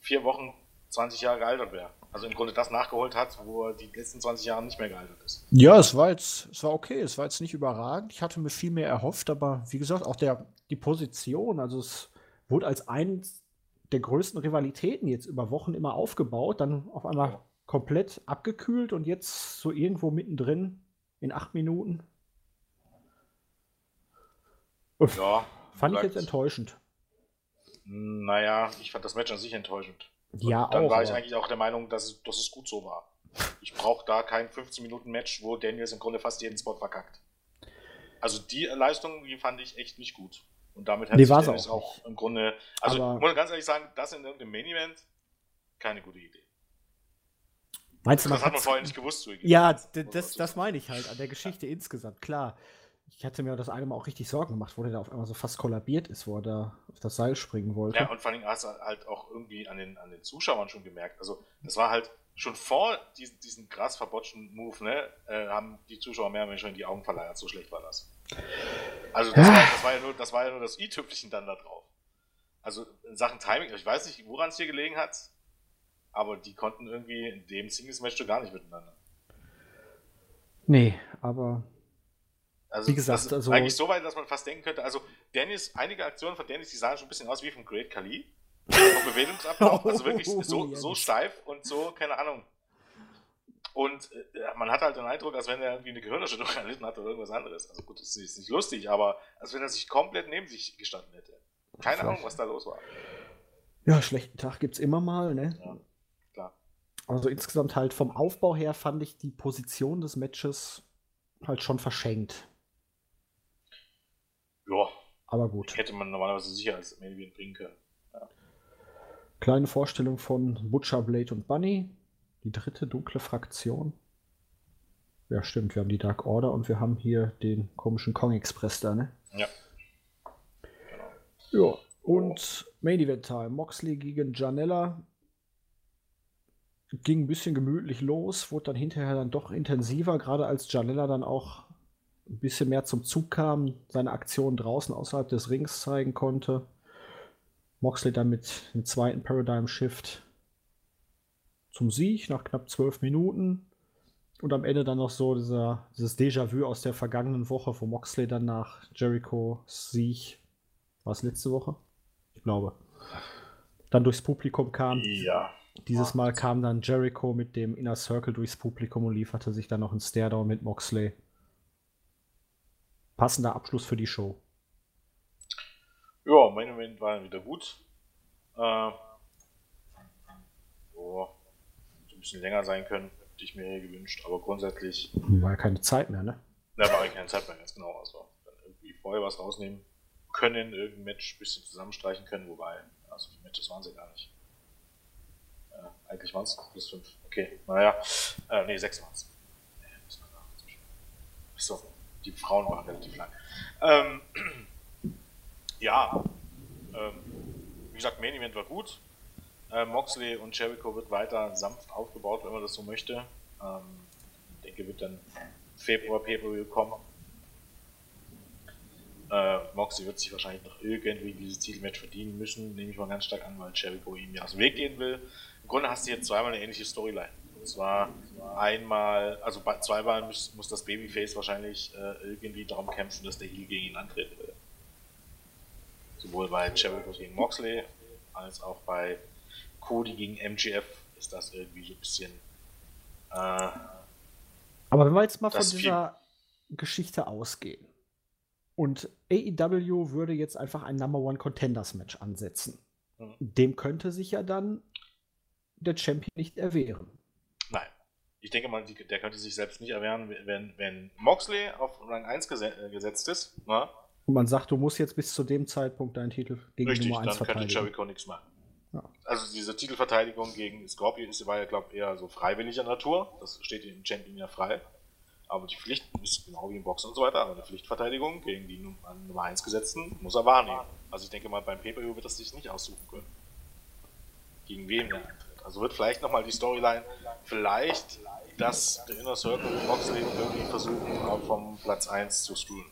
vier Wochen 20 Jahre gealtert wäre. Also im Grunde das nachgeholt hat, wo er die letzten 20 Jahre nicht mehr gealtert ist. Ja, es war jetzt, es war okay, es war jetzt nicht überragend. Ich hatte mir viel mehr erhofft, aber wie gesagt, auch der, die Position, also es wurde als eins der größten Rivalitäten jetzt über Wochen immer aufgebaut, dann auf einmal komplett abgekühlt und jetzt so irgendwo mittendrin in acht Minuten. Uff, ja, fand ich jetzt enttäuschend. Naja, ich fand das Match an sich enttäuschend. Ja, dann auch, war ich eigentlich auch der Meinung, dass es, dass es gut so war. Ich brauche da kein 15-Minuten-Match, wo Daniels im Grunde fast jeden Spot verkackt. Also die Leistung, die fand ich echt nicht gut. Und damit hätte nee, ich Daniels auch, auch im Grunde. Also Aber ich muss ganz ehrlich sagen, das in irgendeinem Main Event, keine gute Idee. Meinst du, das hat man vorher nicht gewusst. Ja, das, das meine ich halt an der Geschichte insgesamt. Klar, ich hatte mir das eine Mal auch richtig Sorgen gemacht, wo der da auf einmal so fast kollabiert ist, wo er da auf das Seil springen wollte. Ja, und vor allem hast du halt auch irgendwie an den, an den Zuschauern schon gemerkt. Also, das war halt schon vor diesen, diesen krass verbotschten Move, ne, äh, haben die Zuschauer mehr oder weniger schon in die Augen verleiert. So schlecht war das. Also, das, war, das war, ja nur das, war ja nur das i-Tüpfelchen dann da drauf. Also, in Sachen Timing, ich weiß nicht, woran es hier gelegen hat, aber die konnten irgendwie in dem Singles-Match gar nicht miteinander. Nee, aber also, wie gesagt, also eigentlich so weit, dass man fast denken könnte, also Dennis, einige Aktionen von Dennis, die sahen schon ein bisschen aus wie vom Great Kali. Bewegungsablauf, [LAUGHS] also wirklich so, so steif und so, keine Ahnung. Und äh, man hat halt den Eindruck, als wenn er irgendwie eine Gehirnerschütterung [LAUGHS] erlitten hat oder irgendwas anderes. Also gut, das ist nicht lustig, aber als wenn er sich komplett neben sich gestanden hätte. Keine Ahnung, was da los war. Ja, schlechten Tag gibt es immer mal, ne? Ja, klar. Also insgesamt halt vom Aufbau her fand ich die Position des Matches halt schon verschenkt. Aber gut. Hätte man normalerweise sicher als Main Event bringen können. Ja. Kleine Vorstellung von Butcher, Blade und Bunny. Die dritte dunkle Fraktion. Ja, stimmt. Wir haben die Dark Order und wir haben hier den komischen Kong Express da, ne? Ja. Genau. Ja. Und Main Event Time. Moxley gegen Janella. Ging ein bisschen gemütlich los, wurde dann hinterher dann doch intensiver, gerade als Janella dann auch ein bisschen mehr zum Zug kam, seine Aktionen draußen außerhalb des Rings zeigen konnte. Moxley dann mit dem zweiten Paradigm Shift zum Sieg nach knapp zwölf Minuten. Und am Ende dann noch so dieser, dieses Déjà-vu aus der vergangenen Woche, wo Moxley dann nach Jerichos Sieg, war es letzte Woche? Ich glaube. Dann durchs Publikum kam. Ja. Dieses Mal kam dann Jericho mit dem Inner Circle durchs Publikum und lieferte sich dann noch ein Stairdown mit Moxley. Passender Abschluss für die Show. Ja, mein Moment war wieder gut. Äh, oh, ein bisschen länger sein können, hätte ich mir hier gewünscht, aber grundsätzlich. War ja keine Zeit mehr, ne? Da war ja keine Zeit mehr, ganz genau. Also dann irgendwie vorher was rausnehmen können, irgendein Match ein bisschen zusammenstreichen können, wobei, also die Matches waren sie gar nicht. Äh, eigentlich waren es plus 5. Okay, naja. Äh, nee, 6 waren es. So, die Frauen waren relativ lang. Ähm, ja, ähm, wie gesagt, Main Event war gut. Äh, Moxley und Jericho wird weiter sanft aufgebaut, wenn man das so möchte. Ähm, ich denke, wird dann Februar Pay-Per-View kommen. Äh, Moxley wird sich wahrscheinlich noch irgendwie dieses Titelmatch verdienen müssen, nehme ich mal ganz stark an, weil Jericho ihm ja aus dem Weg gehen will. Im Grunde hast du jetzt zweimal eine ähnliche Storyline. Und zwar einmal, also bei zweimal muss, muss das Babyface wahrscheinlich äh, irgendwie darum kämpfen, dass der Heel gegen ihn antreten will. Sowohl bei Jericho gegen Moxley als auch bei Cody gegen MGF ist das irgendwie so ein bisschen. Äh, Aber wenn wir jetzt mal von dieser Geschichte ausgehen und AEW würde jetzt einfach ein Number One Contenders Match ansetzen, mhm. dem könnte sich ja dann der Champion nicht erwehren. Ich denke mal, der könnte sich selbst nicht erwehren, wenn, wenn Moxley auf Rang 1 äh, gesetzt ist. Na? Und man sagt, du musst jetzt bis zu dem Zeitpunkt deinen Titel gegen Richtig, Nummer 1 verteidigen. Richtig, dann könnte Jericho nichts machen. Ja. Also diese Titelverteidigung gegen Scorpion ist, war ja, glaube ich, eher so freiwilliger Natur. Das steht dem Champion ja frei. Aber die Pflicht ist genau wie im Boxen und so weiter, aber eine Pflichtverteidigung gegen die Nummer 1 gesetzten muss er wahrnehmen. Also ich denke mal, beim Pay-Per-View wird das sich nicht aussuchen können. Gegen wen er antritt. Also wird vielleicht nochmal die Storyline, vielleicht, dass der Inner Circle und Moxley irgendwie versuchen, vom Platz 1 zu screwen.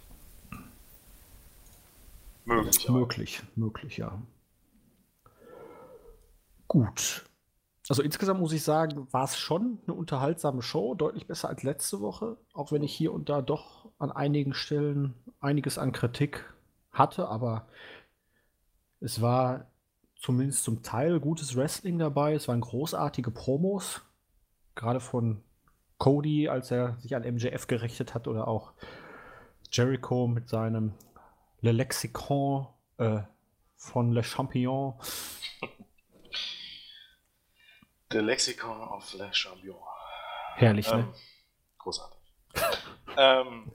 Möglich. Möglich, möglich, ja. Gut. Also insgesamt muss ich sagen, war es schon eine unterhaltsame Show, deutlich besser als letzte Woche, auch wenn ich hier und da doch an einigen Stellen einiges an Kritik hatte, aber es war zumindest zum Teil gutes Wrestling dabei, es waren großartige Promos, gerade von Cody, als er sich an MJF gerichtet hat oder auch Jericho mit seinem Le Lexicon äh, von Le Champion. [LAUGHS] Le Lexicon of Le Champion. Herrlich, ne? ähm, ne? Großartig. [LAUGHS] ähm,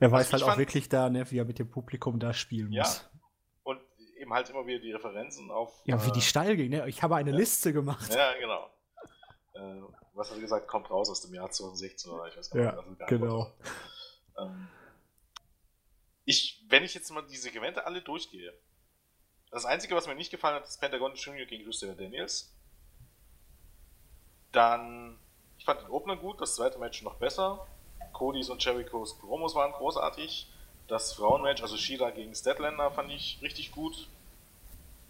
er weiß halt auch fand, wirklich da, ne, wie er mit dem Publikum da spielen ja, muss. Und eben halt immer wieder die Referenzen auf. Ja, wie die äh, steil ging, ne? Ich habe eine ja, Liste gemacht. Ja, genau. Äh, was hat er gesagt? Kommt raus aus dem Jahr 2016 oder ich weiß gar nicht. Ja, genau. Ähm, ich, wenn ich jetzt mal die Segmente alle durchgehe, das Einzige, was mir nicht gefallen hat, ist Pentagon Junior gegen Christopher Daniels. Dann, ich fand den Opener gut, das zweite Match noch besser. Codys und Jerichos Promos waren großartig. Das Frauenmatch, also Sheila gegen Statlander, fand ich richtig gut.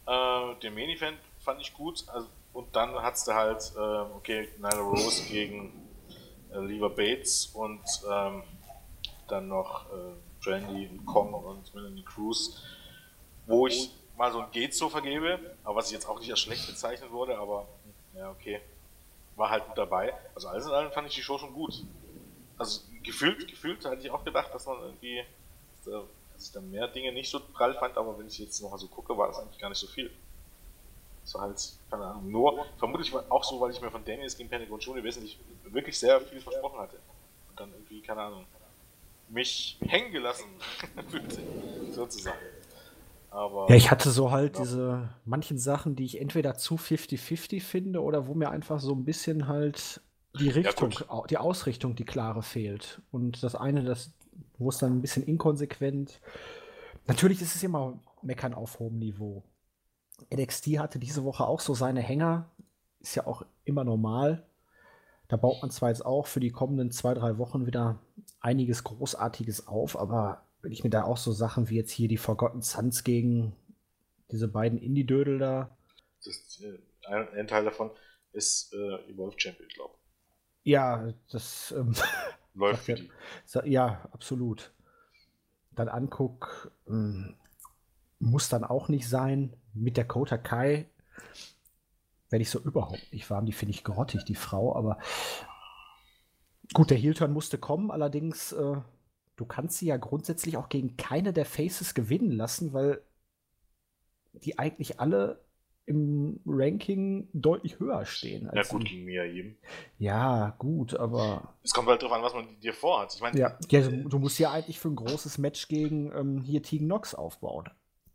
Äh, den Main Event fand ich gut. Also, und dann hattest du halt, äh, okay, Nyla Rose gegen äh, Lever Bates und ähm, dann noch äh, Brandy und Kong und Melanie Cruz, wo ich mal so ein Geht so vergebe, aber was ich jetzt auch nicht als schlecht bezeichnet wurde, aber ja, okay, war halt gut dabei. Also alles in allem fand ich die Show schon gut. Also gefühlt, gefühlt hatte ich auch gedacht, dass man irgendwie, dass ich da mehr Dinge nicht so prall fand, aber wenn ich jetzt noch mal so gucke, war das eigentlich gar nicht so viel. Das war halt, keine Ahnung, nur, vermutlich auch so, weil ich mir von Daniels gegen Pentagon Junior wesentlich, wirklich sehr viel versprochen hatte. Und dann irgendwie, keine Ahnung, mich hängen gelassen fühlte, [LAUGHS] sozusagen. Aber, ja, ich hatte so halt ja. diese manchen Sachen, die ich entweder zu 50-50 finde oder wo mir einfach so ein bisschen halt die Richtung, ja, die Ausrichtung, die klare fehlt. Und das eine, das, wo es dann ein bisschen inkonsequent. Natürlich ist es immer Meckern auf hohem Niveau. NXT hatte diese Woche auch so seine Hänger, ist ja auch immer normal. Da baut man zwar jetzt auch für die kommenden zwei, drei Wochen wieder einiges Großartiges auf, aber wenn ich mir da auch so Sachen wie jetzt hier die Forgotten Sons gegen diese beiden Indie-Dödel da. Das, äh, ein, ein, Teil davon ist äh, Evolve Champion, glaube ich. Ja, das ähm, [LAUGHS] läuft für [LAUGHS] die. Ja, absolut. Dann anguck, ähm, muss dann auch nicht sein. Mit der Kota Kai werde ich so überhaupt nicht warm. Die finde ich grottig, die Frau, aber gut, der Heel-Turn musste kommen, allerdings, äh, du kannst sie ja grundsätzlich auch gegen keine der Faces gewinnen lassen, weil die eigentlich alle im Ranking deutlich höher stehen. ja, gut, gegen Mia eben. Ja, gut, aber. Es kommt halt darauf an, was man dir vorhat. Ich meine, ja, ja, du musst ja eigentlich für ein großes Match gegen ähm, hier Tegan Nox aufbauen.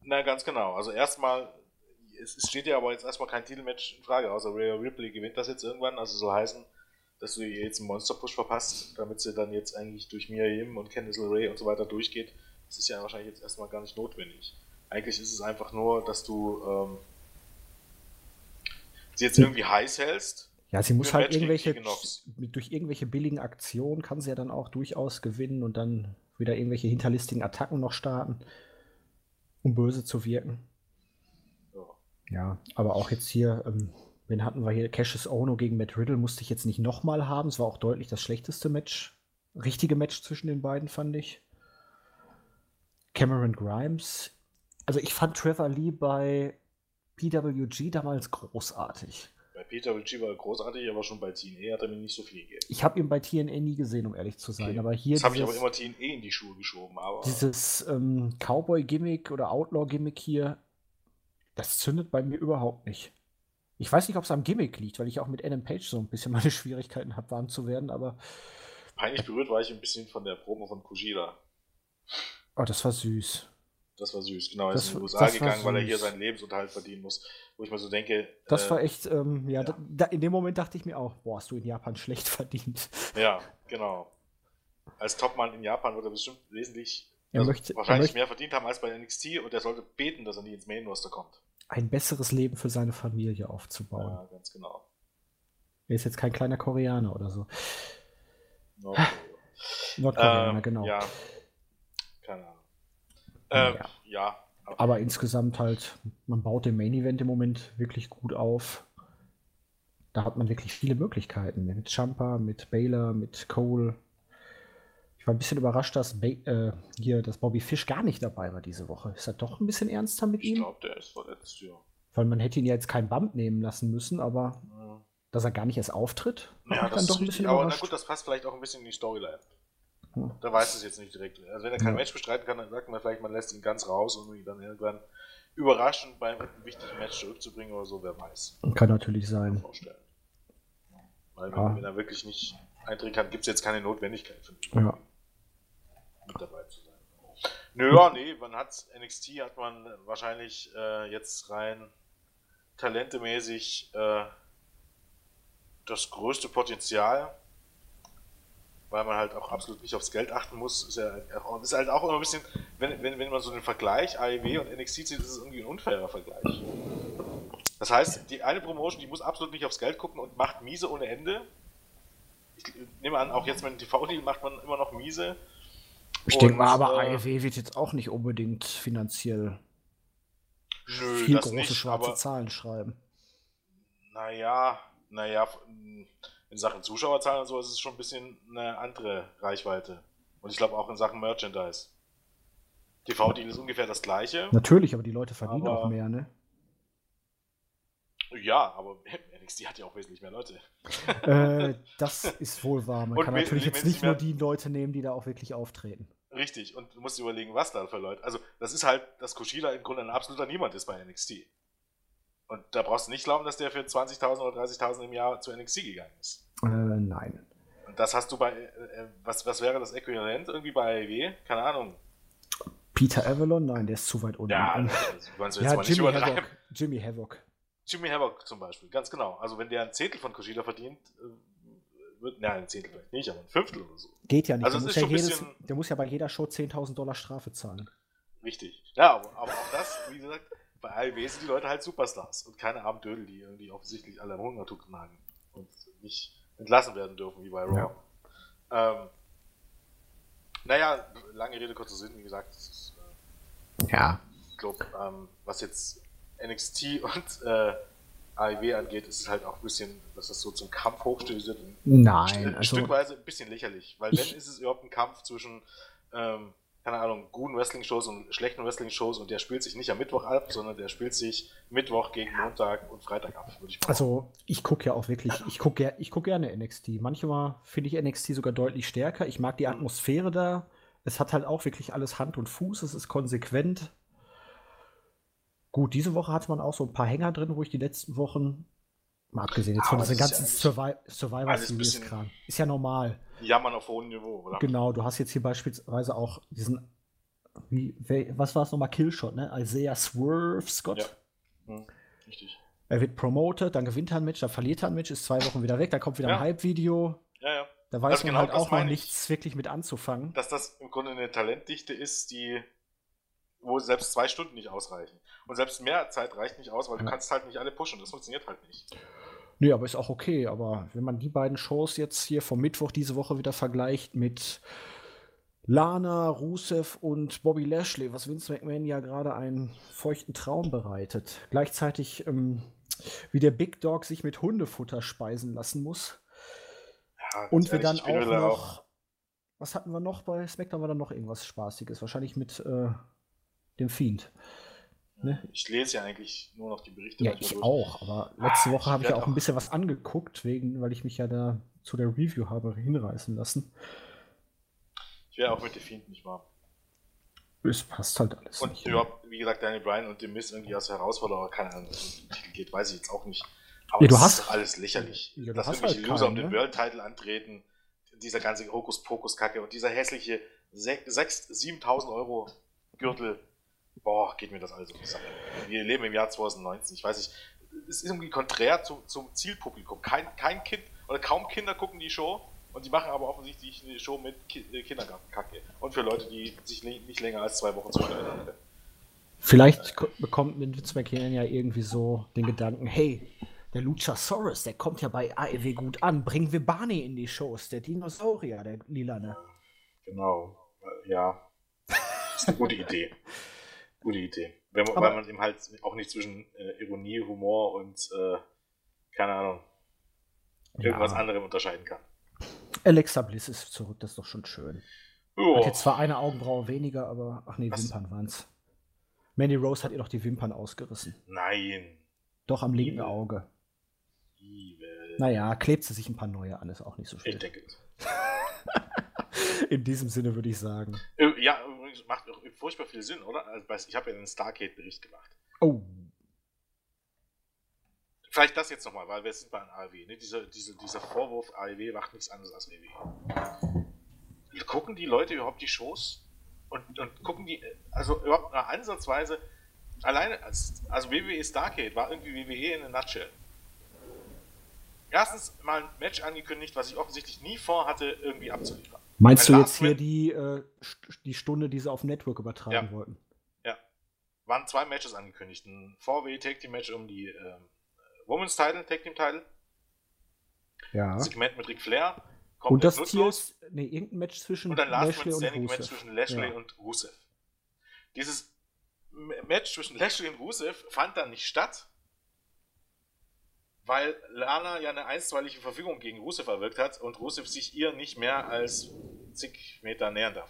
Na, ganz genau. Also erstmal, es, steht ja aber jetzt erstmal kein Titelmatch in Frage, außer Rhea Ripley gewinnt das jetzt irgendwann. Also soll heißen, dass du ihr jetzt einen Monster-Push verpasst, damit sie dann jetzt eigentlich durch Mia Yim und Candice LeRae und so weiter durchgeht. Das ist ja wahrscheinlich jetzt erstmal gar nicht notwendig. Eigentlich ist es einfach nur, dass du ähm, sie jetzt irgendwie heiß hältst. Ja, sie muss halt irgendwelche, durch irgendwelche billigen Aktionen kann sie ja dann auch durchaus gewinnen und dann wieder irgendwelche hinterlistigen Attacken noch starten, um böse zu wirken. Ja, aber auch jetzt hier, ähm, wen hatten wir hier? Cassius Ono gegen Matt Riddle musste ich jetzt nicht nochmal haben. Es war auch deutlich das schlechteste Match. Richtige Match zwischen den beiden, fand ich. Cameron Grimes also ich fand Trevor Lee bei PWG damals großartig. Bei PWG war großartig, aber schon bei TNA hat er mir nicht so viel gegeben. Ich habe ihn bei TNA nie gesehen, um ehrlich zu sein. Okay. Aber hier das habe ich aber immer TNA in die Schuhe geschoben. Aber dieses ähm, Cowboy-Gimmick oder Outlaw-Gimmick hier, das zündet bei mir überhaupt nicht. Ich weiß nicht, ob es am Gimmick liegt, weil ich auch mit Adam Page so ein bisschen [LAUGHS] meine Schwierigkeiten habe, warm zu werden, aber. Peinlich berührt war ich ein bisschen von der Promo von Kujira. Oh, das war süß. Das war süß, genau. Er ist in die USA gegangen, weil er hier seinen Lebensunterhalt verdienen muss. Wo ich mir so denke. Das äh, war echt, ähm, ja, ja. Da, in dem Moment dachte ich mir auch, boah, hast du in Japan [LAUGHS] schlecht verdient. Ja, genau. Als Topmann in Japan wird er bestimmt wesentlich, er also möchte, wahrscheinlich möchte, mehr verdient haben als bei NXT und er sollte beten, dass er nie ins Main Roster kommt. Ein besseres Leben für seine Familie aufzubauen. Ja, ganz genau. Er ist jetzt kein kleiner Koreaner oder so. Nordkorea, Nordkoreaner, ähm, genau. Ja, keine Ahnung. Äh, ja. ja. Aber insgesamt halt, man baut den Main Event im Moment wirklich gut auf. Da hat man wirklich viele Möglichkeiten. Mit Champa, mit Baylor, mit Cole. Ich war ein bisschen überrascht, dass, ba äh, hier, dass Bobby Fish gar nicht dabei war diese Woche. Ist er doch ein bisschen ernster mit ich ihm? Ich glaube, der ist verletzt, ja. Weil man hätte ihn ja jetzt kein Bump nehmen lassen müssen, aber ja. dass er gar nicht erst auftritt, ja, das dann doch ein bisschen Aber na gut, das passt vielleicht auch ein bisschen in die Storyline. Da weiß es jetzt nicht direkt. Also wenn er kein ja. Match bestreiten kann, dann sagt man vielleicht, man lässt ihn ganz raus, um ihn dann irgendwann überraschend beim wichtigen Match zurückzubringen oder so, wer weiß. Kann natürlich sein. Vorstellen. Weil wenn, ja. wenn er wirklich nicht eintreten kann, gibt es jetzt keine Notwendigkeit für ihn, ja. mit dabei zu sein. Nö, ja, nee, man hat NXT hat man wahrscheinlich äh, jetzt rein talentemäßig äh, das größte Potenzial weil man halt auch absolut nicht aufs Geld achten muss. Ist, ja, ist halt auch immer ein bisschen, wenn, wenn, wenn man so den Vergleich AEW und NXT sieht, ist es irgendwie ein unfairer Vergleich. Das heißt, die eine Promotion, die muss absolut nicht aufs Geld gucken und macht miese ohne Ende. Ich nehme an, auch jetzt mit dem TV-Deal macht man immer noch miese. Ich denke mal, aber äh, AEW wird jetzt auch nicht unbedingt finanziell nö, viel große nicht, schwarze Zahlen schreiben. Naja, naja, in Sachen Zuschauerzahlen und so ist es schon ein bisschen eine andere Reichweite. Und ich glaube auch in Sachen Merchandise. TV-Deal ist ungefähr das gleiche. Natürlich, aber die Leute verdienen aber, auch mehr, ne? Ja, aber NXT hat ja auch wesentlich mehr Leute. Äh, das [LAUGHS] ist wohl wahr. Man und kann natürlich jetzt nicht nur die Leute nehmen, die da auch wirklich auftreten. Richtig, und du musst überlegen, was da für Leute. Also, das ist halt, dass Kushida im Grunde ein absoluter Niemand ist bei NXT. Und da brauchst du nicht glauben, dass der für 20.000 oder 30.000 im Jahr zu NXT gegangen ist. Äh, nein. Und das hast du bei, äh, äh was, was wäre das Äquivalent irgendwie bei AEW? Keine Ahnung. Peter Avalon? Nein, der ist zu weit unten. Ja, das wollen ja, Jimmy Havoc. Jimmy Havoc. Jimmy Havoc zum Beispiel, ganz genau. Also wenn der ein Zehntel von Kushida verdient, äh, wird, nein, ein Zehntel vielleicht nicht, aber ein Fünftel oder so. Geht ja nicht. Also der, muss ja jedes, der muss ja bei jeder Show 10.000 Dollar Strafe zahlen. Richtig. Ja, aber, aber auch das, wie gesagt, bei AEW sind die Leute halt Superstars und keine armen Dödel, die irgendwie offensichtlich alle am Hungertuch nagen und nicht entlassen werden dürfen, wie bei Raw. Ja. Ähm, naja, lange Rede, kurzer Sinn, wie gesagt. Ist, äh, ja. Ich glaube, ähm, was jetzt NXT und äh, AEW angeht, ist es halt auch ein bisschen, dass das so zum Kampf hochstilisiert. Nein. Ein also, Stückweise ein bisschen lächerlich, weil wenn ist es überhaupt ein Kampf zwischen ähm, keine Ahnung, guten Wrestling-Shows und schlechten Wrestling-Shows und der spielt sich nicht am Mittwoch ab, sondern der spielt sich Mittwoch gegen Montag und Freitag ab, würde ich mal Also, ich gucke ja auch wirklich, ich gucke ich guck gerne NXT. Manchmal finde ich NXT sogar deutlich stärker. Ich mag die. Atmosphäre da. Es hat halt auch wirklich alles Hand und Fuß, es ist konsequent. Gut, diese Woche hatte man auch so ein paar Hänger drin, wo ich die letzten Wochen, mal abgesehen jetzt von diesem ganzen ja Survivor Series Kram, ist ja normal jammern auf hohem Niveau, oder? Genau, du hast jetzt hier beispielsweise auch diesen, wie, was war es nochmal, Killshot, ne? Isaiah Swerve Scott. Ja. Hm, richtig. Er wird promoted, dann gewinnt er ein Match, dann verliert er ein Match, ist zwei Wochen wieder weg, dann kommt wieder ja. ein Hype-Video. Ja, ja. Da weiß also man genau, halt auch noch nichts wirklich mit anzufangen. Dass das im Grunde eine Talentdichte ist, die wo selbst zwei Stunden nicht ausreichen. Und selbst mehr Zeit reicht nicht aus, weil ja. du kannst halt nicht alle pushen. Das funktioniert halt nicht. Nee, aber ist auch okay. Aber wenn man die beiden Shows jetzt hier vom Mittwoch diese Woche wieder vergleicht mit Lana, Rusev und Bobby Lashley, was Vince McMahon ja gerade einen feuchten Traum bereitet. Gleichzeitig, ähm, wie der Big Dog sich mit Hundefutter speisen lassen muss. Ja, und wir dann auch noch. Auch. Was hatten wir noch bei SmackDown? War dann noch irgendwas Spaßiges? Wahrscheinlich mit äh, dem Fiend. Ne? Ich lese ja eigentlich nur noch die Berichte. Ja, ich durch. auch, aber letzte ah, Woche habe ich ja auch ein bisschen was angeguckt, wegen, weil ich mich ja da zu der Review habe hinreißen lassen. Ich wäre auch mit The Fiend nicht wahr. Es passt halt alles. Und nicht, überhaupt, wie gesagt, Daniel Bryan und The Miz irgendwie als Herausforderer, keine Ahnung, Titel geht, weiß ich jetzt auch nicht. Aber ja, du hast, ist alles lächerlich. Ja, dass irgendwelche halt Loser um den ne? World-Title antreten, dieser ganze Hokuspokus-Kacke und dieser hässliche 6.000, 7.000 Euro Gürtel boah, geht mir das alles um die Sache. Wir leben im Jahr 2019. Ich weiß nicht, es ist irgendwie konträr zum, zum Zielpublikum. Kein, kein Kind oder kaum Kinder gucken die Show und die machen aber offensichtlich eine Show mit Ki äh, Kindergartenkacke. Und für Leute, die sich nicht länger als zwei Wochen zurück erinnern. Vielleicht bekommt Vince McKinnon ja irgendwie so den Gedanken, hey, der Luchasaurus, der kommt ja bei AEW gut an. Bringen wir Barney in die Shows, der Dinosaurier, der Lilane. Genau, ja. Das ist eine gute Idee. [LAUGHS] Gute Idee. Wenn man, weil man eben halt auch nicht zwischen äh, Ironie, Humor und, äh, keine Ahnung, irgendwas ja. anderem unterscheiden kann. Alexa Bliss ist zurück, das ist doch schon schön. Oh. Hat jetzt zwar eine Augenbraue weniger, aber, ach nee, Was? Wimpern waren's. Mandy Rose hat ihr doch die Wimpern ausgerissen. Nein. Doch am linken Evil. Auge. Evil. Naja, klebt sie sich ein paar neue an, ist auch nicht so schön. Ich denke es. [LAUGHS] In diesem Sinne würde ich sagen. Äh, ja, macht furchtbar viel Sinn, oder? Also, ich habe ja einen Starcade-Bericht gemacht. Oh. Vielleicht das jetzt nochmal, weil wir sind bei AEW. Ne? Dieser, dieser, dieser Vorwurf, AEW macht nichts anderes als WWE. Gucken die Leute überhaupt die Shows? Und, und gucken die, also überhaupt mal ansatzweise, alleine, als, also WWE Starcade war irgendwie WWE in a nutshell. Erstens mal ein Match angekündigt, was ich offensichtlich nie vorhatte, irgendwie abzuliefern. Meinst du jetzt hier die, äh, die Stunde, die sie auf Network übertragen ja. wollten? Ja. Waren zwei Matches angekündigt. Ein 4W Tag Team Match um die äh, Women's Title, Tag Team Title. Ja. Segment mit Ric Flair. Und das ist, nee, irgendein Match zwischen und ein Last Lashley und Rusev. Match zwischen Lashley ja. und Rusev. Dieses Match zwischen Lashley und Rusev fand dann nicht statt, weil Lana ja eine einstweilige Verfügung gegen Rusev erwirkt hat und Rusev sich ihr nicht mehr als zig Meter nähern darf.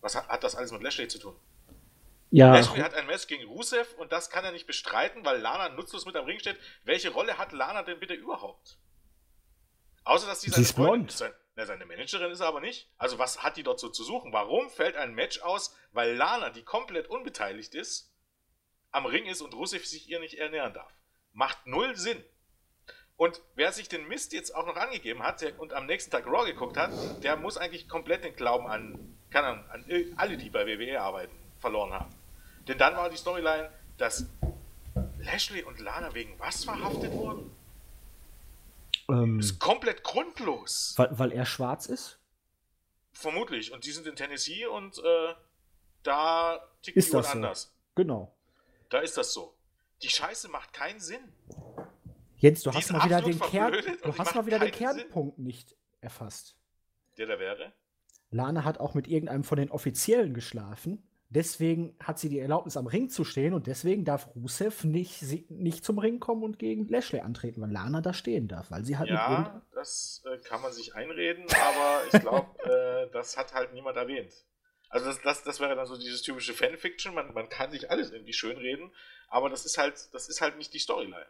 Was hat, hat das alles mit Lashley zu tun? Ja. Lashley hat ein Match gegen Rusev und das kann er nicht bestreiten, weil Lana nutzlos mit am Ring steht. Welche Rolle hat Lana denn bitte überhaupt? Außer, dass sie seine, Freundin, sein, na, seine Managerin ist er aber nicht. Also was hat die dort so zu suchen? Warum fällt ein Match aus, weil Lana, die komplett unbeteiligt ist, am Ring ist und Rusev sich ihr nicht ernähren darf? Macht null Sinn. Und wer sich den Mist jetzt auch noch angegeben hat und am nächsten Tag Raw geguckt hat, der muss eigentlich komplett den Glauben an, kann an, an alle, die bei WWE arbeiten, verloren haben. Denn dann war die Storyline, dass Lashley und Lana wegen was verhaftet wurden? Ähm, ist komplett grundlos. Weil, weil er schwarz ist? Vermutlich. Und die sind in Tennessee und äh, da tickt ist die Uhr anders. Genau. Da ist das so. Die Scheiße macht keinen Sinn. Jens, du hast mal wieder den Kern, du hast mal wieder den Kernpunkt Sinn. nicht erfasst. Der da wäre? Lana hat auch mit irgendeinem von den Offiziellen geschlafen. Deswegen hat sie die Erlaubnis, am Ring zu stehen und deswegen darf Rusev nicht, sie, nicht zum Ring kommen und gegen Lashley antreten, weil Lana da stehen darf, weil sie halt Ja, das äh, kann man sich einreden, aber ich glaube, [LAUGHS] äh, das hat halt niemand erwähnt. Also das, das, das wäre dann so dieses typische Fanfiction, man, man kann sich alles irgendwie schönreden, aber das ist halt, das ist halt nicht die Storyline.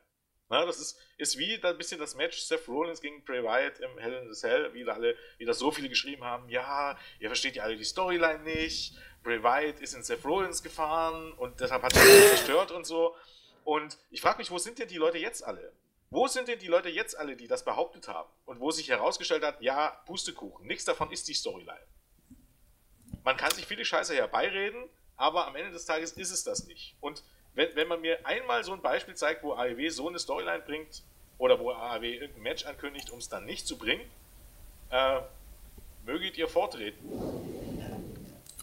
Na, das ist, ist wie ein bisschen das Match Seth Rollins gegen Bray Wyatt im Hell in the Cell, wie da alle, wie da so viele geschrieben haben, ja, ihr versteht ja alle die Storyline nicht, Bray Wyatt ist in Seth Rollins gefahren und deshalb hat er ihn zerstört und so. Und ich frage mich, wo sind denn die Leute jetzt alle? Wo sind denn die Leute jetzt alle, die das behauptet haben? Und wo sich herausgestellt hat, ja, Pustekuchen, nichts davon ist die Storyline. Man kann sich viele Scheiße herbeireden, aber am Ende des Tages ist es das nicht. Und wenn, wenn man mir einmal so ein Beispiel zeigt, wo AEW so eine Storyline bringt oder wo AEW irgendein Match ankündigt, um es dann nicht zu bringen, äh, möget ihr vortreten.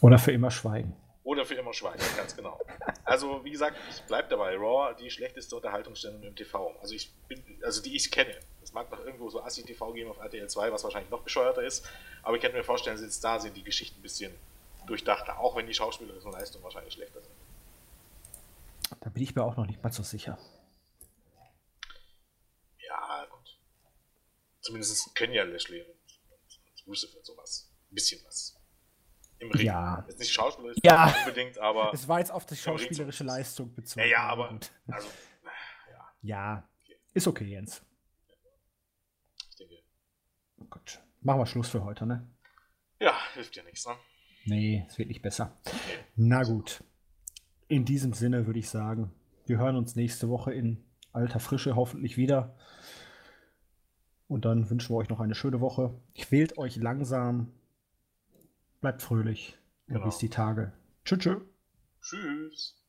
Oder für immer schweigen. Oder für immer schweigen, ganz genau. Also, wie gesagt, ich bleibe dabei. Raw, die schlechteste Unterhaltungsstellung im TV. Also, ich bin, also die ich kenne. Es mag noch irgendwo so Assi TV geben auf RTL 2, was wahrscheinlich noch bescheuerter ist. Aber ich kann mir vorstellen, jetzt da sind die Geschichten ein bisschen durchdachter, auch wenn die schauspielerischen Leistungen wahrscheinlich schlechter sind. Da bin ich mir auch noch nicht mal so sicher. Ja, gut. Zumindest können ja Lashley und, und Rusev und sowas. Ein bisschen was. Im Ring. Ja. Jetzt nicht schauspielerisch ja. unbedingt, aber. Es war jetzt auf die schauspielerische Leistung bezogen. Ja, ja aber. Also, ja. ja. Okay. Ist okay, Jens. Ich denke. Gut. Machen wir Schluss für heute, ne? Ja, hilft ja nichts, ne? Nee, es wird nicht besser. Na gut. In diesem Sinne würde ich sagen, wir hören uns nächste Woche in alter Frische hoffentlich wieder. Und dann wünschen wir euch noch eine schöne Woche. Wählt euch langsam. Bleibt fröhlich. Genau. Und bis die Tage. Tschüss. Tschüss.